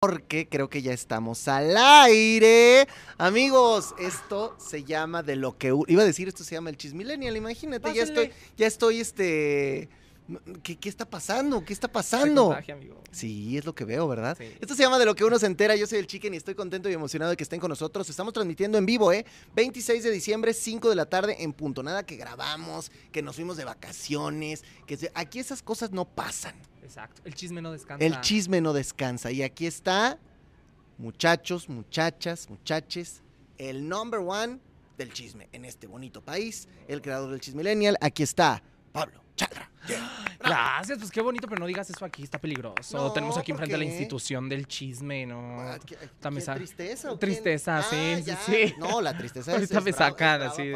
porque creo que ya estamos al aire. Amigos, esto se llama de lo que... Iba a decir, esto se llama el Chismillennial, imagínate, ya estoy, ya estoy, este... ¿Qué, qué está pasando? ¿Qué está Se pasando? contagia, amigo. Sí, es lo que veo, ¿verdad? Sí. Esto se llama De lo que uno se entera. Yo soy el Chicken y estoy contento y emocionado de que estén con nosotros. Estamos transmitiendo en vivo, ¿eh? 26 de diciembre, 5 de la tarde en punto. Nada que grabamos, que nos fuimos de vacaciones, que se- aquí esas cosas no pasan. Exacto. El chisme no descansa. El chisme no descansa. Y aquí está, muchachos, muchachas, muchaches, el number one del chisme en este bonito país, el creador del chismillennial. Aquí está, Pablo Chadra. Gracias, pues qué bonito, pero no digas eso aquí, está peligroso. No, Tenemos aquí ¿por enfrente a la institución del chisme, ¿no? Ah, ¿qué- ¿Tristeza? o Tristeza, quién? sí, sí. No, la tristeza es, Ahorita me sacan así.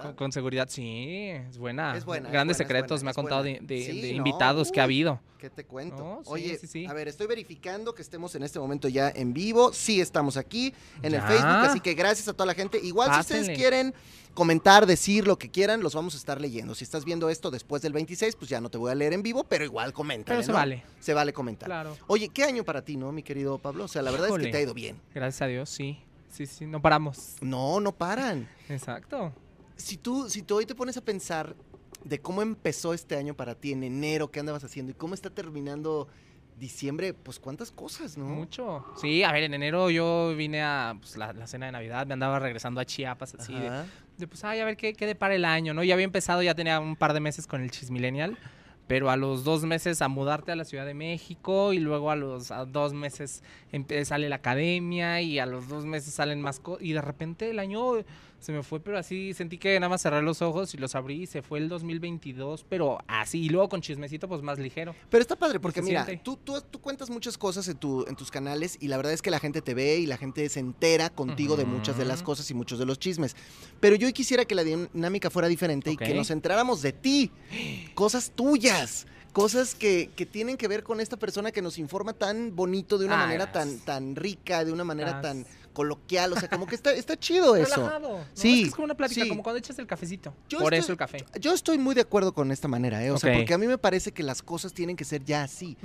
Con, con seguridad, sí, es buena. Es buena, es Grandes buena, secretos buena, me ha contado de, de- Sí, de no, invitados que ha habido. ¿Qué te cuento? No, sí, Oye, sí, a ver, estoy verificando que estemos en este momento ya en vivo. Sí, estamos aquí en el. Facebook, así que gracias a toda la gente. Igual si ustedes quieren comentar, decir lo que quieran, los vamos a estar leyendo. Si estás viendo esto después del 26, pues ya no te voy a leer en vivo, pero igual comenta. Pero se vale. Se vale comentar. Claro. Oye, ¿qué año para ti, no, mi querido Pablo? O sea, la verdad es que te ha ido bien. Gracias a Dios, sí. Sí, sí, no paramos. No, no paran. Exacto. Si tú, si tú hoy te pones a pensar de cómo empezó este año para ti en enero, qué andabas haciendo y cómo está terminando diciembre, pues cuántas cosas, ¿no? Mucho. Sí, a ver, en enero yo vine a pues, la, la cena de Navidad, me andaba regresando a Chiapas, así de, pues, ay, a ver qué, qué depara el año, ¿no? Ya había empezado, ya tenía un par de meses con el Chismillennial, pero a los dos meses a mudarte a la Ciudad de México y luego a los a dos meses empe- sale la academia y a los dos meses salen más cosas y de repente el año se me fue, pero así sentí que nada más cerré los ojos y los abrí y se fue el 2022, pero así, y luego con chismecito pues más ligero. Pero está padre porque mira, tú, tú, tú cuentas muchas cosas en, tu, en tus canales y la verdad es que la gente te ve y la gente se entera contigo de muchas de las cosas y muchos de los chismes. Pero yo quisiera que la dinámica fuera diferente y que nos enteráramos de ti, cosas tuyas. Cosas que, que tienen que ver con esta persona que nos informa tan bonito, de una Ah, manera tan, tan rica, de una manera tan. Coloquial. O sea, como que está, está chido eso. Relajado. ¿no? Sí, Es, que es como una plática, sí. como cuando echas el cafecito. Yo Por estoy- eso el café. Yo estoy muy de acuerdo con esta manera, ¿eh? O sea, porque a mí me parece que las cosas tienen que ser ya así.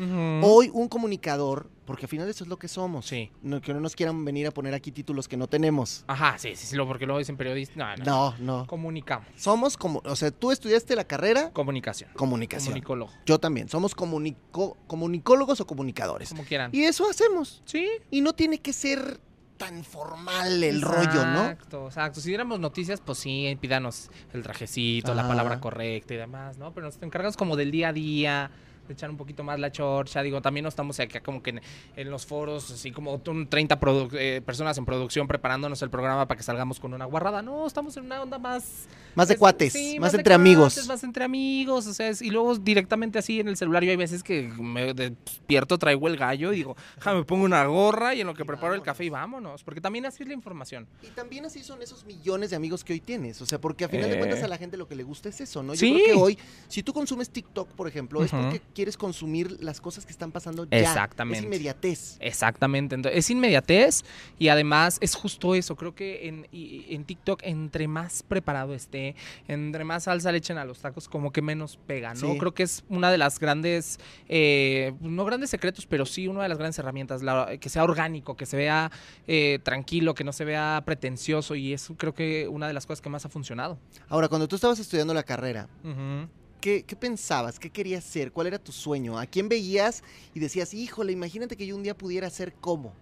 Hoy un comunicador, porque al final eso es lo que somos. Sí. No, que no nos quieran venir a poner aquí títulos que no tenemos. Ajá, sí, sí, sí, porque luego dicen periodistas. No, no. No, no. Comunicamos. Somos como, o sea, tú estudiaste la carrera Comunicación. comunicación. Comunicólogo. Yo también. Somos comunico- comunicólogos o comunicadores. Como quieran. Y eso hacemos. Sí. Y no tiene que ser tan formal el rollo, ¿no? Exacto, exacto. Si diéramos noticias, pues sí, pídanos el trajecito, la palabra correcta y demás, ¿no? Pero nos encargamos como del día a día, echar un poquito más la chorcha. Digo, también no estamos acá como que en, en los foros, así como un 30 produ- eh, personas en producción preparándonos el programa para que salgamos con una guarrada. No, estamos en una onda más... Más de es- cuates, sí, más, de entre amigos. cuates, Más entre amigos, o sea, es- y luego directamente así en el celular. Yo hay veces que me despierto, traigo el gallo y digo, "Ja, me pongo una gorra y en lo que Y preparo el café y vámonos. Porque también así es la información. Y también así son esos millones de amigos que hoy tienes. O sea, porque a final de Eh. cuentas a la gente lo que le gusta es eso, ¿no? Yo Sí. creo que hoy, si tú consumes TikTok, por ejemplo, es porque quieres consumir las cosas que están pasando ya. Exactamente. Es inmediatez. Exactamente, entonces, es inmediatez y además es justo eso, creo que en, y- en TikTok entre más preparado esté, entre más salsa le echen a los tacos, como que menos pega, ¿no? Sí. Creo que es una de las grandes, eh, no grandes secretos, pero sí una de las grandes herramientas, la- que sea orgánico, que se vea eh, tranquilo, que no se vea pretencioso y es creo que una de las cosas que más ha funcionado. Ahora, cuando tú estabas estudiando la carrera, Ujú. ¿Qué, qué pensabas? ¿Qué querías ser? ¿Cuál era tu sueño? ¿A quién veías y decías, híjole, imagínate que yo un día pudiera ser como?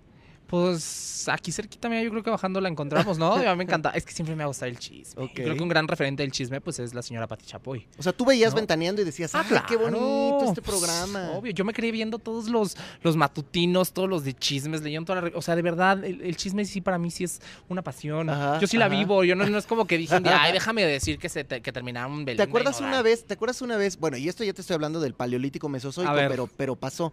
Pues aquí cerquita, mira, yo creo que bajando la encontramos, ¿no? A mí me encanta. Es que siempre me ha gustado el chisme. Creo que un gran referente del chisme, pues, es la señora Pati Chapoy. O sea, tú veías No. ventaneando y decías, Ah, ¡ay, qué bonito este Pues, programa! Obvio, yo me quedé viendo todos los, los matutinos, todos los de chismes, leyendo toda la... O sea, de verdad, el, el chisme sí para mí sí es una pasión. Ajá, yo sí la vivo, yo no, no es como que dije, ay, déjame decir que, se te- que terminaron ¿Te Belinda y acuerdas Nodal". una vez, te acuerdas una vez, bueno, y esto ya te estoy hablando del paleolítico mesozoico, pero, pero pasó,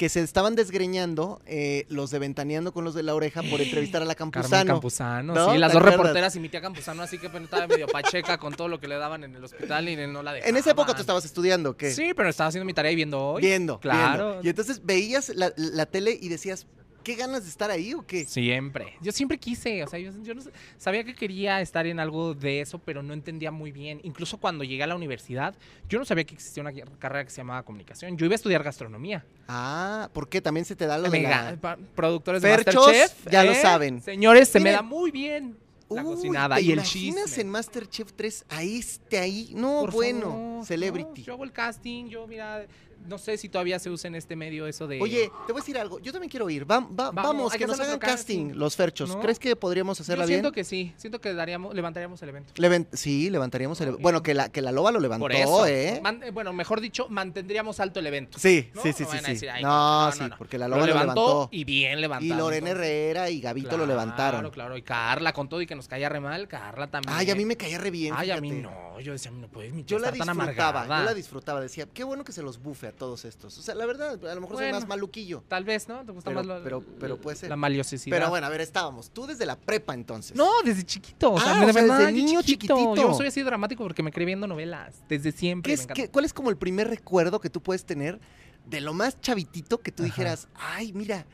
que se estaban desgreñando eh, los de Ventaneando con los de la oreja por entrevistar a la Carmen Campuzano. Campuzano, ¿No? sí, las ¿Te dos acuerdas? reporteras y mi tía Campuzano, así que estaba medio pacheca con todo lo que le daban en el hospital y no la dejaban. En esa época tú estabas estudiando, ¿qué? Sí, pero estaba haciendo mi tarea y viendo hoy. Viendo, Claro. viendo. Y entonces veías la, la tele y decías, qué ganas de estar ahí o qué? Siempre. Yo siempre quise, o sea, yo, yo no sé- sabía que quería estar en algo de eso, pero no entendía muy bien. Incluso cuando llegué a la universidad, yo no sabía que existía una carrera que se llamaba comunicación. Yo iba a estudiar gastronomía. Ah, ¿por qué? También se te da lo de Mega- la... pa- productores de Masterchef. ya lo ¿eh? saben. Señores, se me da muy bien la Uy, cocinada ¿te y el imaginas chisme. en Masterchef 3 ahí esté ahí? No, Por bueno, favor, celebrity. no, yo hago el casting, yo, mira, no sé si todavía se usa en este medio eso de... Oye, te voy a decir algo. Yo también quiero ir. Va- va- Vamos, vamos, que nos hagan casting, casting. los ferchos. ¿No? ¿Crees que podríamos yo hacerla siento bien? que sí, siento que daríamos, levantaríamos el evento. Sí, levantaríamos el... Ok. Bueno, que la, que la loba lo levantó, Por eso. ¿eh? Man- eh, bueno, mejor dicho, mantendríamos alto el evento. Sí, ¿no? sí, sí, No sí. a sí. decir, "Ay, no, sí, no, no". porque la Lo loba lo, levantó levantó. y bien levantado. Y Lorena. Herrera y Gavito lo Claro, levantaron. claro. Y Carla con todo y que nos caía re mal, Carla también. Ay, a mí me caía re bien. Ay, a mí no. Yo decía, no puedes mi Yo la disfrutaba, yo la disfrutaba. Decía, qué bueno que se los bufe a todos estos. O sea, la verdad, a lo mejor soy Bueno. más maluquillo. Tal vez, ¿no? ¿Te gusta Pero- más lo- pero- pero puede ser. La maliosidad. Pero bueno, a ver, estábamos. Tú desde la prepa entonces. No, desde chiquito. O sea, Ah, de o sea, verdad, desde de niño chiquitito. Yo soy así dramático porque me crié viendo novelas. Desde siempre. ¿Qué es, qué- ¿Cuál es como el primer recuerdo que tú puedes tener de lo más chavitito que tú Ajá. dijeras, ay, mira,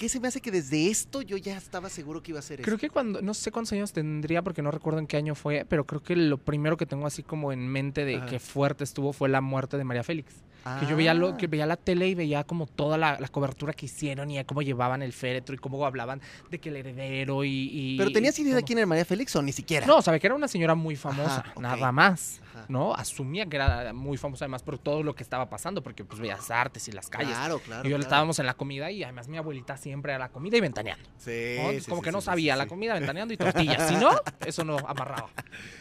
¿qué se me hace que desde esto yo ya estaba seguro que iba a ser Creo esto? que cuando, no sé cuántos años tendría porque no recuerdo en qué año fue, pero creo que lo primero que tengo así como en mente de Ajá. que fuerte estuvo fue la muerte de María Félix. Que yo veía, lo, Ah. que veía la tele y veía como toda la, la cobertura que hicieron y cómo llevaban el féretro y cómo hablaban de que el heredero y... y- ¿Pero tenías idea de quién era María Félix o ni siquiera? No, sabía que era una señora muy famosa, Ajá, nada más. Ajá. ¿No? Asumía que era muy famosa además por todo lo que estaba pasando, porque pues veías artes y las calles. Claro, claro. y yo claro. estábamos en la comida y además mi abuelita siempre era la comida y ventaneando. Sí, ¿no? Entonces, sí, como sí, que no sabía la comida ventaneando y tortillas. si no, eso no amarraba.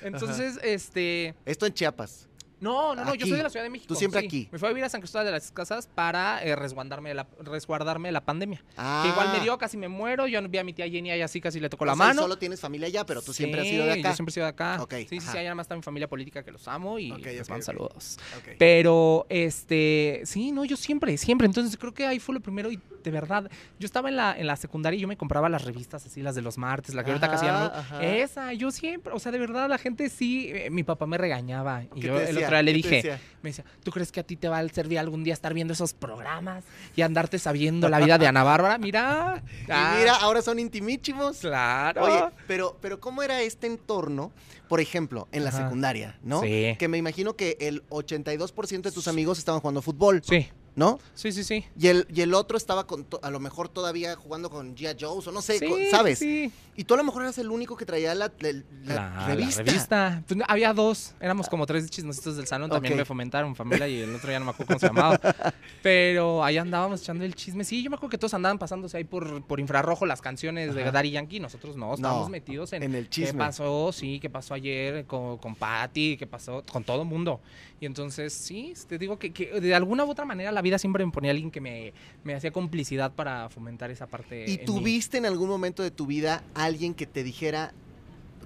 Entonces, este. Esto en Chiapas. No, no, no, yo soy de la Ciudad de México. Tú siempre sí. aquí. Me fui a vivir a San Cristóbal de las Casas para eh, resguardarme, de la, resguardarme de la pandemia. Ah, Que igual me dio, casi me muero. Yo vi a mi tía Jenny ahí así, casi le tocó la sea, mano. Solo tienes familia allá, pero tú siempre has sido de Sí, acá. Yo siempre he sido de acá. Ok, sí, sí, ajá. sí, allá además está mi familia política que los amo y Ok, les ok, mando ok. saludos. Pero, este, sí, no, yo siempre, siempre. Entonces creo que ahí fue lo primero y de verdad, yo estaba en la, en la secundaria y yo me compraba las revistas así, las de los martes, la que ahorita casi ya no. Ajá, ajá. Esa, yo siempre, o sea, de verdad la gente sí, eh, mi papá me regañaba y ¿Qué yo el otro día le ¿Qué te dije, decía? me decía, ¿tú crees que a ti te va a servir algún día estar viendo esos programas y andarte sabiendo la vida de Ana Bárbara? Mira. ah, Y mira, ahora son intimísimos. Claro. Oye, pero, pero ¿cómo era este entorno, por ejemplo, en la Ajá. secundaria, no? Sí. Que me imagino que el 82% de tus amigos estaban jugando fútbol, Sí, ¿no? sí, sí, sí. Y el, y el otro estaba con a lo mejor todavía jugando con G.I. Joe's o no sé, Sí, con- ¿sabes? Sí. Y tú a lo mejor eras el único que traía la, la- la revista. revista. Pues, había dos, éramos como tres chismositos del salón, también me fomentaron familia y el otro ya no me acuerdo cómo se llamaba. Pero ahí andábamos echando el chisme. Sí, yo me acuerdo que todos andaban pasándose ahí por, por infrarrojo las canciones de. Daddy Yankee, nosotros no, estábamos No, metidos en, en el qué chisme. pasó, sí, qué pasó ayer con, con Patty, qué pasó con todo el mundo. Y entonces, sí, te digo que, que de alguna u otra manera la vida siempre me ponía alguien que me, me hacía complicidad para fomentar esa parte. ¿Y en mí. tuviste en algún momento de tu vida alguien que te dijera,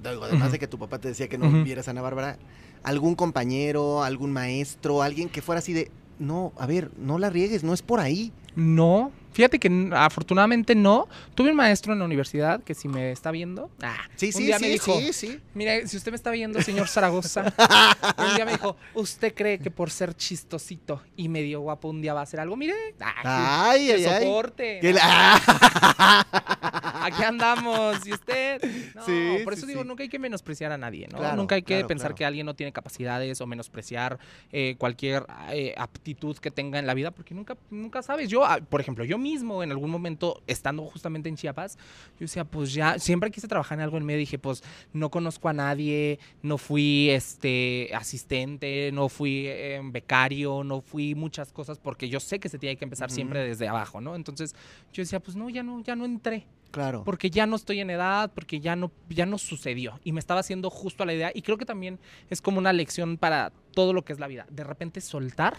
digo, además de que tu papá te decía que no Ujú. vieras a Ana Bárbara, algún compañero, algún maestro, alguien que fuera así de, no, a ver, no la riegues, no es por ahí. No, fíjate que afortunadamente no. Tuve un maestro en la universidad que si me está viendo, ah, Sí, un sí, día sí, me dijo, sí, sí. mire, si usted me está viendo, señor Zaragoza, un día me dijo, ¿usted cree que por ser chistosito y medio guapo un día va a hacer algo? Mire, Ay, que ay, ay. soporte. Que ¿no? la- Aquí andamos, ¿y usted? No, Sí, por sí, eso digo, nunca hay que menospreciar a nadie, ¿no? Claro, nunca hay que claro, pensar claro. que alguien no tiene capacidades o menospreciar eh, cualquier eh, aptitud que tenga en la vida, porque nunca, nunca sabes. Yo, ah, por ejemplo, yo mismo en algún momento, estando justamente en Chiapas, yo decía, pues ya, siempre quise trabajar en algo en medio, dije, pues no conozco a nadie, no fui este asistente, no fui eh, becario, no fui muchas cosas, porque yo sé que se tiene que empezar siempre desde abajo, ¿no? Entonces yo decía, pues no, ya no, ya no entré Claro. porque ya no estoy en edad, porque ya no, ya no sucedió. Y me estaba haciendo justo a la idea. Y creo que también es como una lección para todo lo que es la vida. De repente soltar,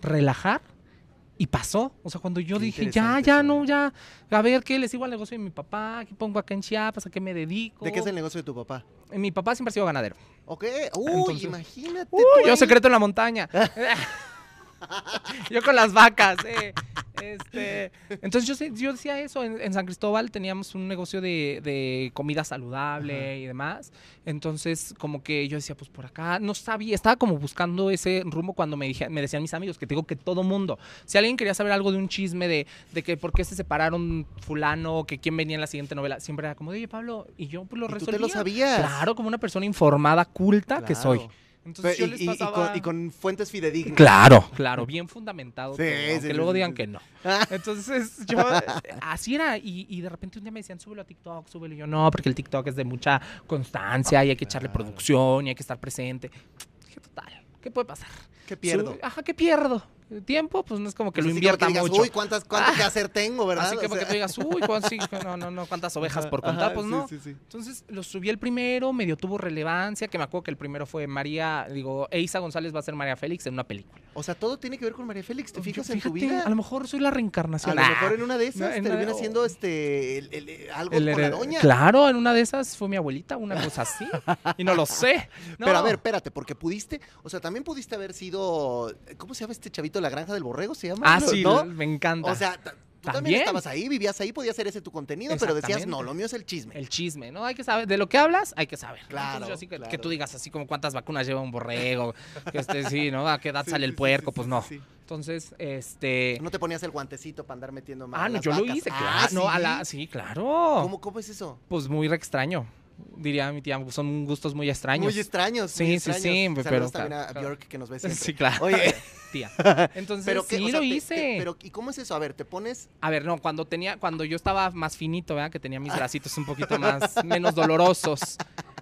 relajar. Y pasó. O sea, cuando yo Qué dije, ya, ya, no, ¿eh? ya. A ver, ¿qué les sigo al negocio de mi papá? ¿Qué pongo acá en Chiapas? ¿A qué me dedico? ¿De qué es el negocio de tu papá? Mi papá siempre ha sido ganadero. Ok. Uy, Entonces- imagínate. Uy, tú yo ahí. secreto en la montaña. yo con las vacas, eh. Este, entonces yo, decía eso, en, en San Cristóbal teníamos un negocio de, de comida saludable Ajá. y demás. Entonces, como que yo decía, pues por acá, no sabía, estaba como buscando ese rumbo cuando me, dije, me decían mis amigos, que te digo que todo mundo, si alguien quería saber algo de un chisme, de, de que por qué se separaron fulano, que quién venía en la siguiente novela, siempre era como, oye Pablo, y yo pues lo Y tú resolvía. te lo sabías. Claro, como una persona informada, culta que soy. Claro. Entonces Pero- yo les y, y- y pasaba... con, y con fuentes fidedignas. Claro, claro, bien fundamentado. Sí, todo, sí, aunque sí, luego sí, digan que no. Entonces, yo, así era. Y, y de repente un día me decían, súbelo a TikTok, súbelo. Y yo, no, porque el TikTok es de mucha constancia y hay que echarle Claro. producción y hay que estar presente. Dije, total, ¿qué puede pasar? ¿Qué pierdo? Sube- Ajá, ¿qué pierdo? ¿El tiempo? Pues no es como que Pues lo invierta digas, mucho. Uy, ¿cuántas, ¿cuánto Ah. que hacer tengo, verdad? Así que O porque sea, tú digas, uy, ¿cuántas, sí, no, no, no, cuántas ovejas por contar, ajá, pues sí, no. sí, sí. Entonces lo subí el primero, medio tuvo relevancia, que me acuerdo que el primero fue María, digo, Eisa González va a ser María Félix en una película. O sea, todo tiene que ver con María Félix. ¿Te Yo, fijas en tu vida? A lo mejor soy la A reencarnación. lo Ah, mejor en una de esas una termina siendo este el- el- el- algo con la doña. Claro, en una de esas fue mi abuelita, una cosa así. y no lo sé. Pero a No. ver, espérate, porque pudiste, o sea, también pudiste haber sido, ¿cómo se llama este chavito? La granja del borrego se llama. Ah, ¿No? sí, ¿no? me encanta. O sea, tú también estabas ahí, vivías ahí, podía ser ese tu contenido, pero decías, no, lo mío es el chisme. el chisme, ¿no? Hay que saber, de lo que hablas, hay que saber. Claro, Entonces, yo así que, tú digas así como cuántas vacunas lleva un borrego, que este sí, ¿no? A qué edad Sí, sale sí, el puerco, sí, pues no. Entonces, este... No te ponías el guantecito para andar metiendo más. Ah, no, yo lo hice, claro. no, a la, sí, claro. ¿Cómo, ¿Cómo es eso? Pues muy extraño, diría mi tía. Son gustos muy extraños. Muy extraños. Sí, muy sí, extraños. sí, Saludos pero también claro, a claro. Bjork que nos ve siempre. Sí, claro. Oye, Tía. Entonces, pero sí o sea, lo hice. te- pero ¿y cómo es eso? A ver, te pones A ver, no, cuando tenía, cuando yo estaba más finito, ¿verdad? Que tenía mis bracitos un poquito más, menos dolorosos.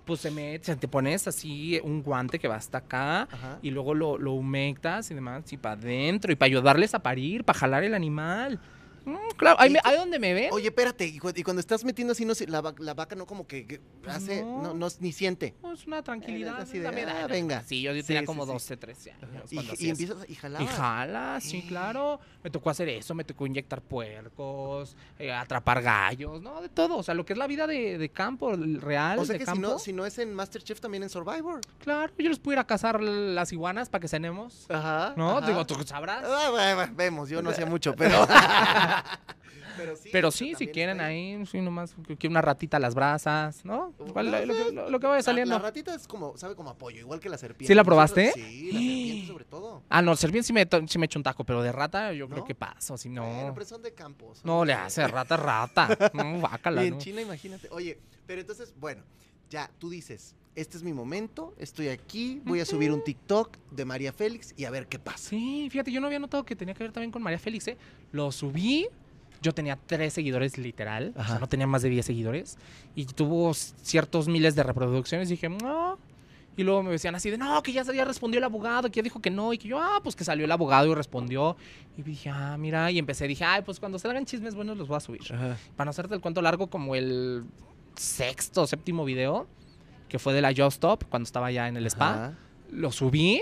Pues se me, te pones así un guante que va hasta acá Ajá. y luego lo, lo humectas y demás, y para adentro, y para ayudarles a parir, para jalar el animal. Mm, claro, ahí, Y me- ahí donde me ven. Oye, espérate, y, cu- y cuando estás metiendo así, no, sé, la, la vaca no como que, hace, no. no, no, ni siente. No, es una tranquilidad. así de, ah, venga. Sí, yo, yo Sí, tenía sí, como sí. 12, 13 años. Y, y eso. empiezas, y jalabas. Y jala, sí, claro. Me tocó hacer eso, me tocó inyectar puercos, eh, atrapar gallos, ¿no? De todo. O sea, lo que es la vida de, de campo, el real, O sea de que si no, si no es en Masterchef, también en Survivor. Claro, yo les puedo ir a cazar las iguanas para que cenemos. Ajá. ¿No? ajá. Digo, tú sabrás. Ah, bueno, vemos, yo no hacía mucho, pero. pero sí, Pero si quieren ahí, sí, nomás que una ratita a las brasas, ¿no? Igual, lo, lo que- lo- lo que vaya La- saliendo. La, ratita es como, sabe como apoyo, igual que la serpiente. ¿Sí la probaste? Sí, la serpiente sobre todo. Ah, no, serpiente sí me, sí me echo un taco, pero de rata yo ¿No? creo que paso, si no. Bueno, pero son de campo. son No le hace rata, rata. No, bácala, Y en. China, imagínate. Oye, pero entonces, bueno, ya tú dices, este es mi momento, estoy aquí, voy a subir un TikTok de María Félix y a ver qué pasa. Sí, fíjate, yo no había notado que tenía que ver también con María Félix, ¿eh? Lo subí, yo tenía tres seguidores literal, o Ajá. sea, no tenía más de 10 seguidores, y tuvo ciertos miles de reproducciones, y dije, no. Y luego me decían así de, no, que ya, ya respondió el abogado, que ya dijo que no, y que yo, ah, pues que salió el abogado y respondió. Y dije, ah, mira, y empecé, dije, ay, pues cuando salgan chismes buenos los voy a subir. Para no hacerte el cuento largo, como el sexto séptimo video, que fue de la Just Stop, cuando estaba ya en el spa Ajá. lo subí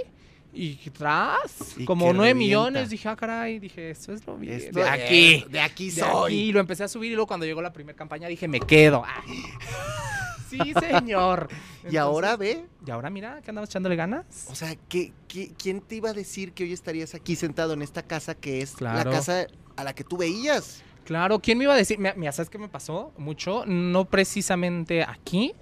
y tras Y como que 9 revienta. millones dije ah caray dije esto es lo Esto de aquí de aquí de soy. aquí lo empecé a subir y luego cuando llegó la primera campaña dije me quedo Ah. sí señor Y ahora ve, y ahora mira que andamos echándole ganas o sea, ¿qué, qué, quién te iba a decir que hoy estarías aquí sentado en esta casa que es Claro. la casa a la que tú veías? Claro, ¿quién me iba a decir? Mira, ¿sabes qué me pasó? Mucho, no precisamente aquí,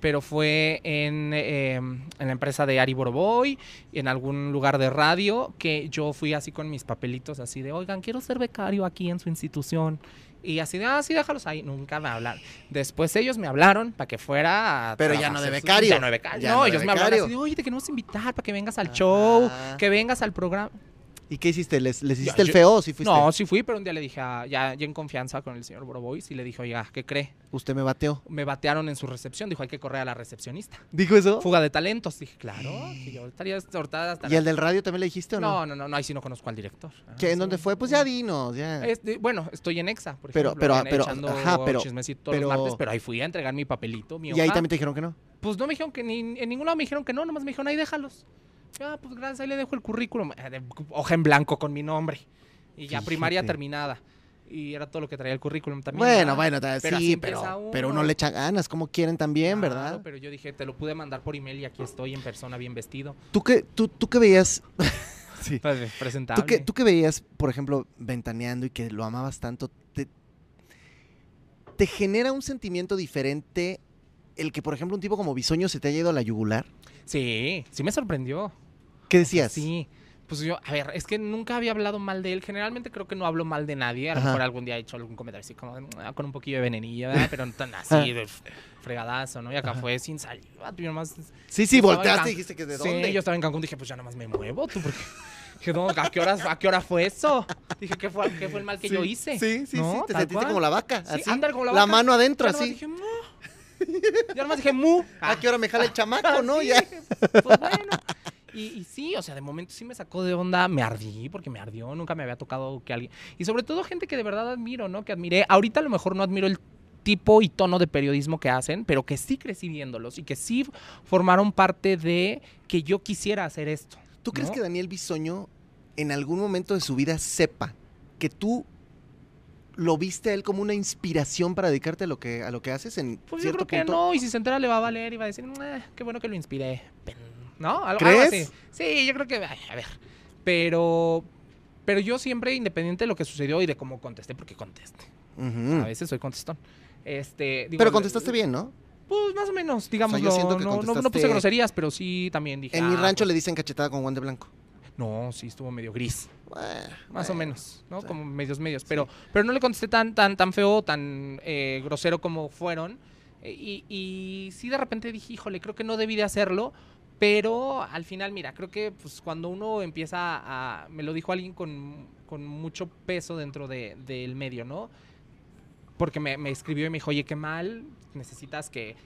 pero fue en, eh, en la empresa de Ari Boroboy, en algún lugar de radio, que yo fui así con mis papelitos, así de, oigan, quiero ser becario aquí en su institución. Y así de, ah, sí, déjalos ahí. Nunca me hablaron. Después ellos me hablaron para que fuera a Pero ya no de becario. Ya no de becario. Ya no, no de ellos me hablaron así de, oye, te queremos invitar para que vengas al show, que vengas al programa. ¿Y qué hiciste? ¿Les, les hiciste el feo o sí fuiste? No, sí fui, pero un día le dije, a- ya, ya en confianza con el señor Borobois, y le dije, oiga, ¿qué cree? Usted me bateó. Me batearon en su recepción, dijo, hay que correr a la recepcionista. ¿Dijo eso? Fuga de talentos. Dije, claro, que yo estaría ahorita hasta... ¿Y el del radio también le dijiste o no? No, no, no, no, ahí sí no conozco al director. Ah, ¿Qué, ¿En sí. dónde fue? Pues ya dinos, ya. Bueno, estoy en EXA, por Pero- ejemplo, pero- pero, echando ajá, pero- chismecito todos pero- los martes, pero ahí fui a entregar mi papelito, mi y ahí hoja. también te dijeron que no. Pues no me dijeron que ni en ningún lado me dijeron que no, nomás me dijeron, ahí déjalos. Ah, pues gracias, ahí le dejo el currículum. eh, hoja en blanco con mi nombre. Y ya primaria terminada. Y era todo lo que traía el currículum también. Bueno, ¿verdad? bueno, Pero sí, pero, uno. pero uno le echa ganas, como quieren también, Claro, ¿verdad? Pero yo dije, te lo pude mandar por email y aquí estoy en persona bien vestido. ¿Tú qué, tú, tú qué veías? Sí. Pues, presentable. ¿Tú que veías, por ejemplo, ventaneando y que lo amabas tanto, te, te genera un sentimiento diferente el que, por ejemplo, un tipo como Bisoño se te haya ido a la yugular? Sí, sí me sorprendió. ¿Qué decías? Sí. Pues yo, a ver, es que nunca había hablado mal de él. Generalmente creo que no hablo mal de nadie. A lo Ajá. mejor algún día he hecho algún comentario así como ah, con un poquillo de venenilla, ¿verdad? Pero no tan así de fregadazo, ¿no? Y acá fue sin saliva. Yo nomás Sí, sí, Yo volteaste y dijiste que de Sí, dónde. yo estaba en Cancún, dije, pues ya nomás me muevo, tú, porque... Dije, no, ¿a qué, hora, ¿a qué hora fue eso? Dije, ¿qué fue, qué fue el mal que Sí, yo hice? Sí, sí, ¿No? sí. Te sentiste cual. como la vaca. Sí, ándale, como la la vaca. mano adentro, así. dije, mu. Ya nomás dije, mu. ¿A qué hora me jala el chamaco, no? Sí, Ya. Pues bueno. Y, y sí, o sea, de momento sí me sacó de onda, me ardí, porque me ardió, nunca me había tocado que alguien... Y sobre todo gente que de verdad admiro, ¿no? Que admiré. Ahorita a lo mejor no admiro el tipo y tono de periodismo que hacen, pero que sí crecí viéndolos y que sí formaron parte de que yo quisiera hacer esto. ¿Tú crees que Daniel Bisoño en algún momento de su vida sepa que tú lo viste a él como una inspiración para dedicarte a lo que, a lo que haces en Pues yo creo que punto? no, y si se entera le va a valer y va a decir, "Eh, qué bueno que lo inspiré. Pen- ¿No? Algo, algo ¿Crees? así. Sí, yo creo que, ay, a ver. Pero, pero yo siempre, independiente de lo que sucedió y de cómo contesté, porque contesté. A veces soy contestón. Este, digo, Pero contestaste bien, ¿no? Pues más o menos, digamos. yo siento que no, no- no puse groserías, pero sí también dije. En mi "Ah, rancho pues". le dicen cachetada con guante blanco. No, sí, estuvo medio gris. Bueno, Más o menos, ¿no? sí. Como medios medios. Pero, pero no le contesté tan, tan, tan feo, tan eh, grosero como fueron. Eh, y, y sí de repente dije, híjole, creo que no debí de hacerlo. Pero al final, mira, creo que pues cuando uno empieza a... Me lo dijo alguien con, con mucho peso dentro de- del medio, ¿no? Porque me, me escribió y me dijo, oye, qué mal, necesitas que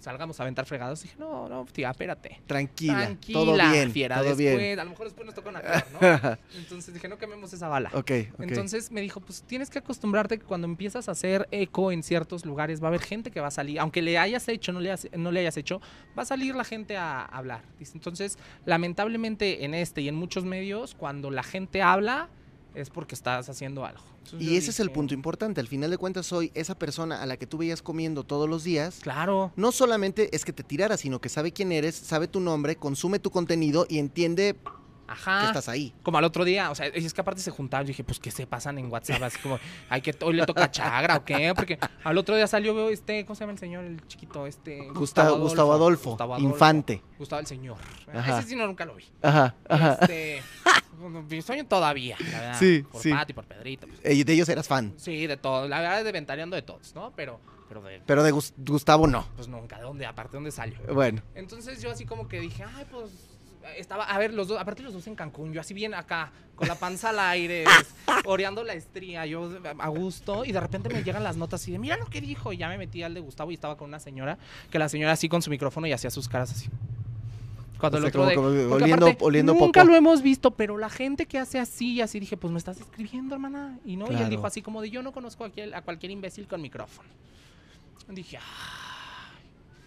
salgamos a aventar fregados. dije, no, no, tía, espérate. Tranquila, Tranquila, todo bien, fiera, todo después, bien. a lo mejor después nos toca una peor, ¿no? Entonces dije, no quememos esa bala. ok, ok. Entonces me dijo, pues tienes que acostumbrarte que cuando empiezas a hacer eco en ciertos lugares va a haber gente que va a salir, aunque le hayas hecho, no le, has- no le hayas hecho, va a salir la gente a hablar. Entonces, lamentablemente en este y en muchos medios, cuando la gente habla es porque estás haciendo algo. Entonces, y ese es el punto importante. Al final de cuentas, soy esa persona a la que tú veías comiendo todos los días. Claro. No solamente es que te tirara, sino que sabe quién eres, sabe tu nombre, consume tu contenido y entiende que Ajá. estás ahí. Como al otro día, o sea, y es que aparte se juntaban, yo dije, pues que se pasan en WhatsApp, así como, ay, que hoy le toca chagra o qué, porque al otro día salió este, ¿cómo se llama el señor, el chiquito, este? Gustavo, Gustavo Adolfo, Gustavo Adolfo. infante. Gustavo el señor. Ajá. Ese sí no, nunca lo vi. Ajá, ajá. Este, mi sueño todavía, la verdad. Sí, por sí. Pati, por Pedrito. pues, Eh, de ellos eras fan. sí, de todo. La verdad es de ventaneando de todos, ¿no? Pero, pero de, Pero de Gus- Gustavo no. pues nunca, ¿de dónde? Aparte, ¿de dónde salió? Bueno. Entonces yo así como que dije, ay, pues estaba, a ver, los dos, aparte los dos en Cancún, yo así bien acá, con la panza al aire, oreando la estría, yo a gusto, y de repente me llegan las notas así de, mira lo que dijo, y ya me metí al de Gustavo y estaba con una señora, que la señora así con su micrófono y hacía sus caras así. Cuando O el sea, otro como- de, como oliendo- aparte, oliendo nunca popó. lo hemos visto, pero la gente que hace así, y así dije, pues me estás escribiendo, hermana. Y no, y Claro. él dijo así como de, yo no conozco a cualquier, a cualquier imbécil con micrófono. Dije, "Ay".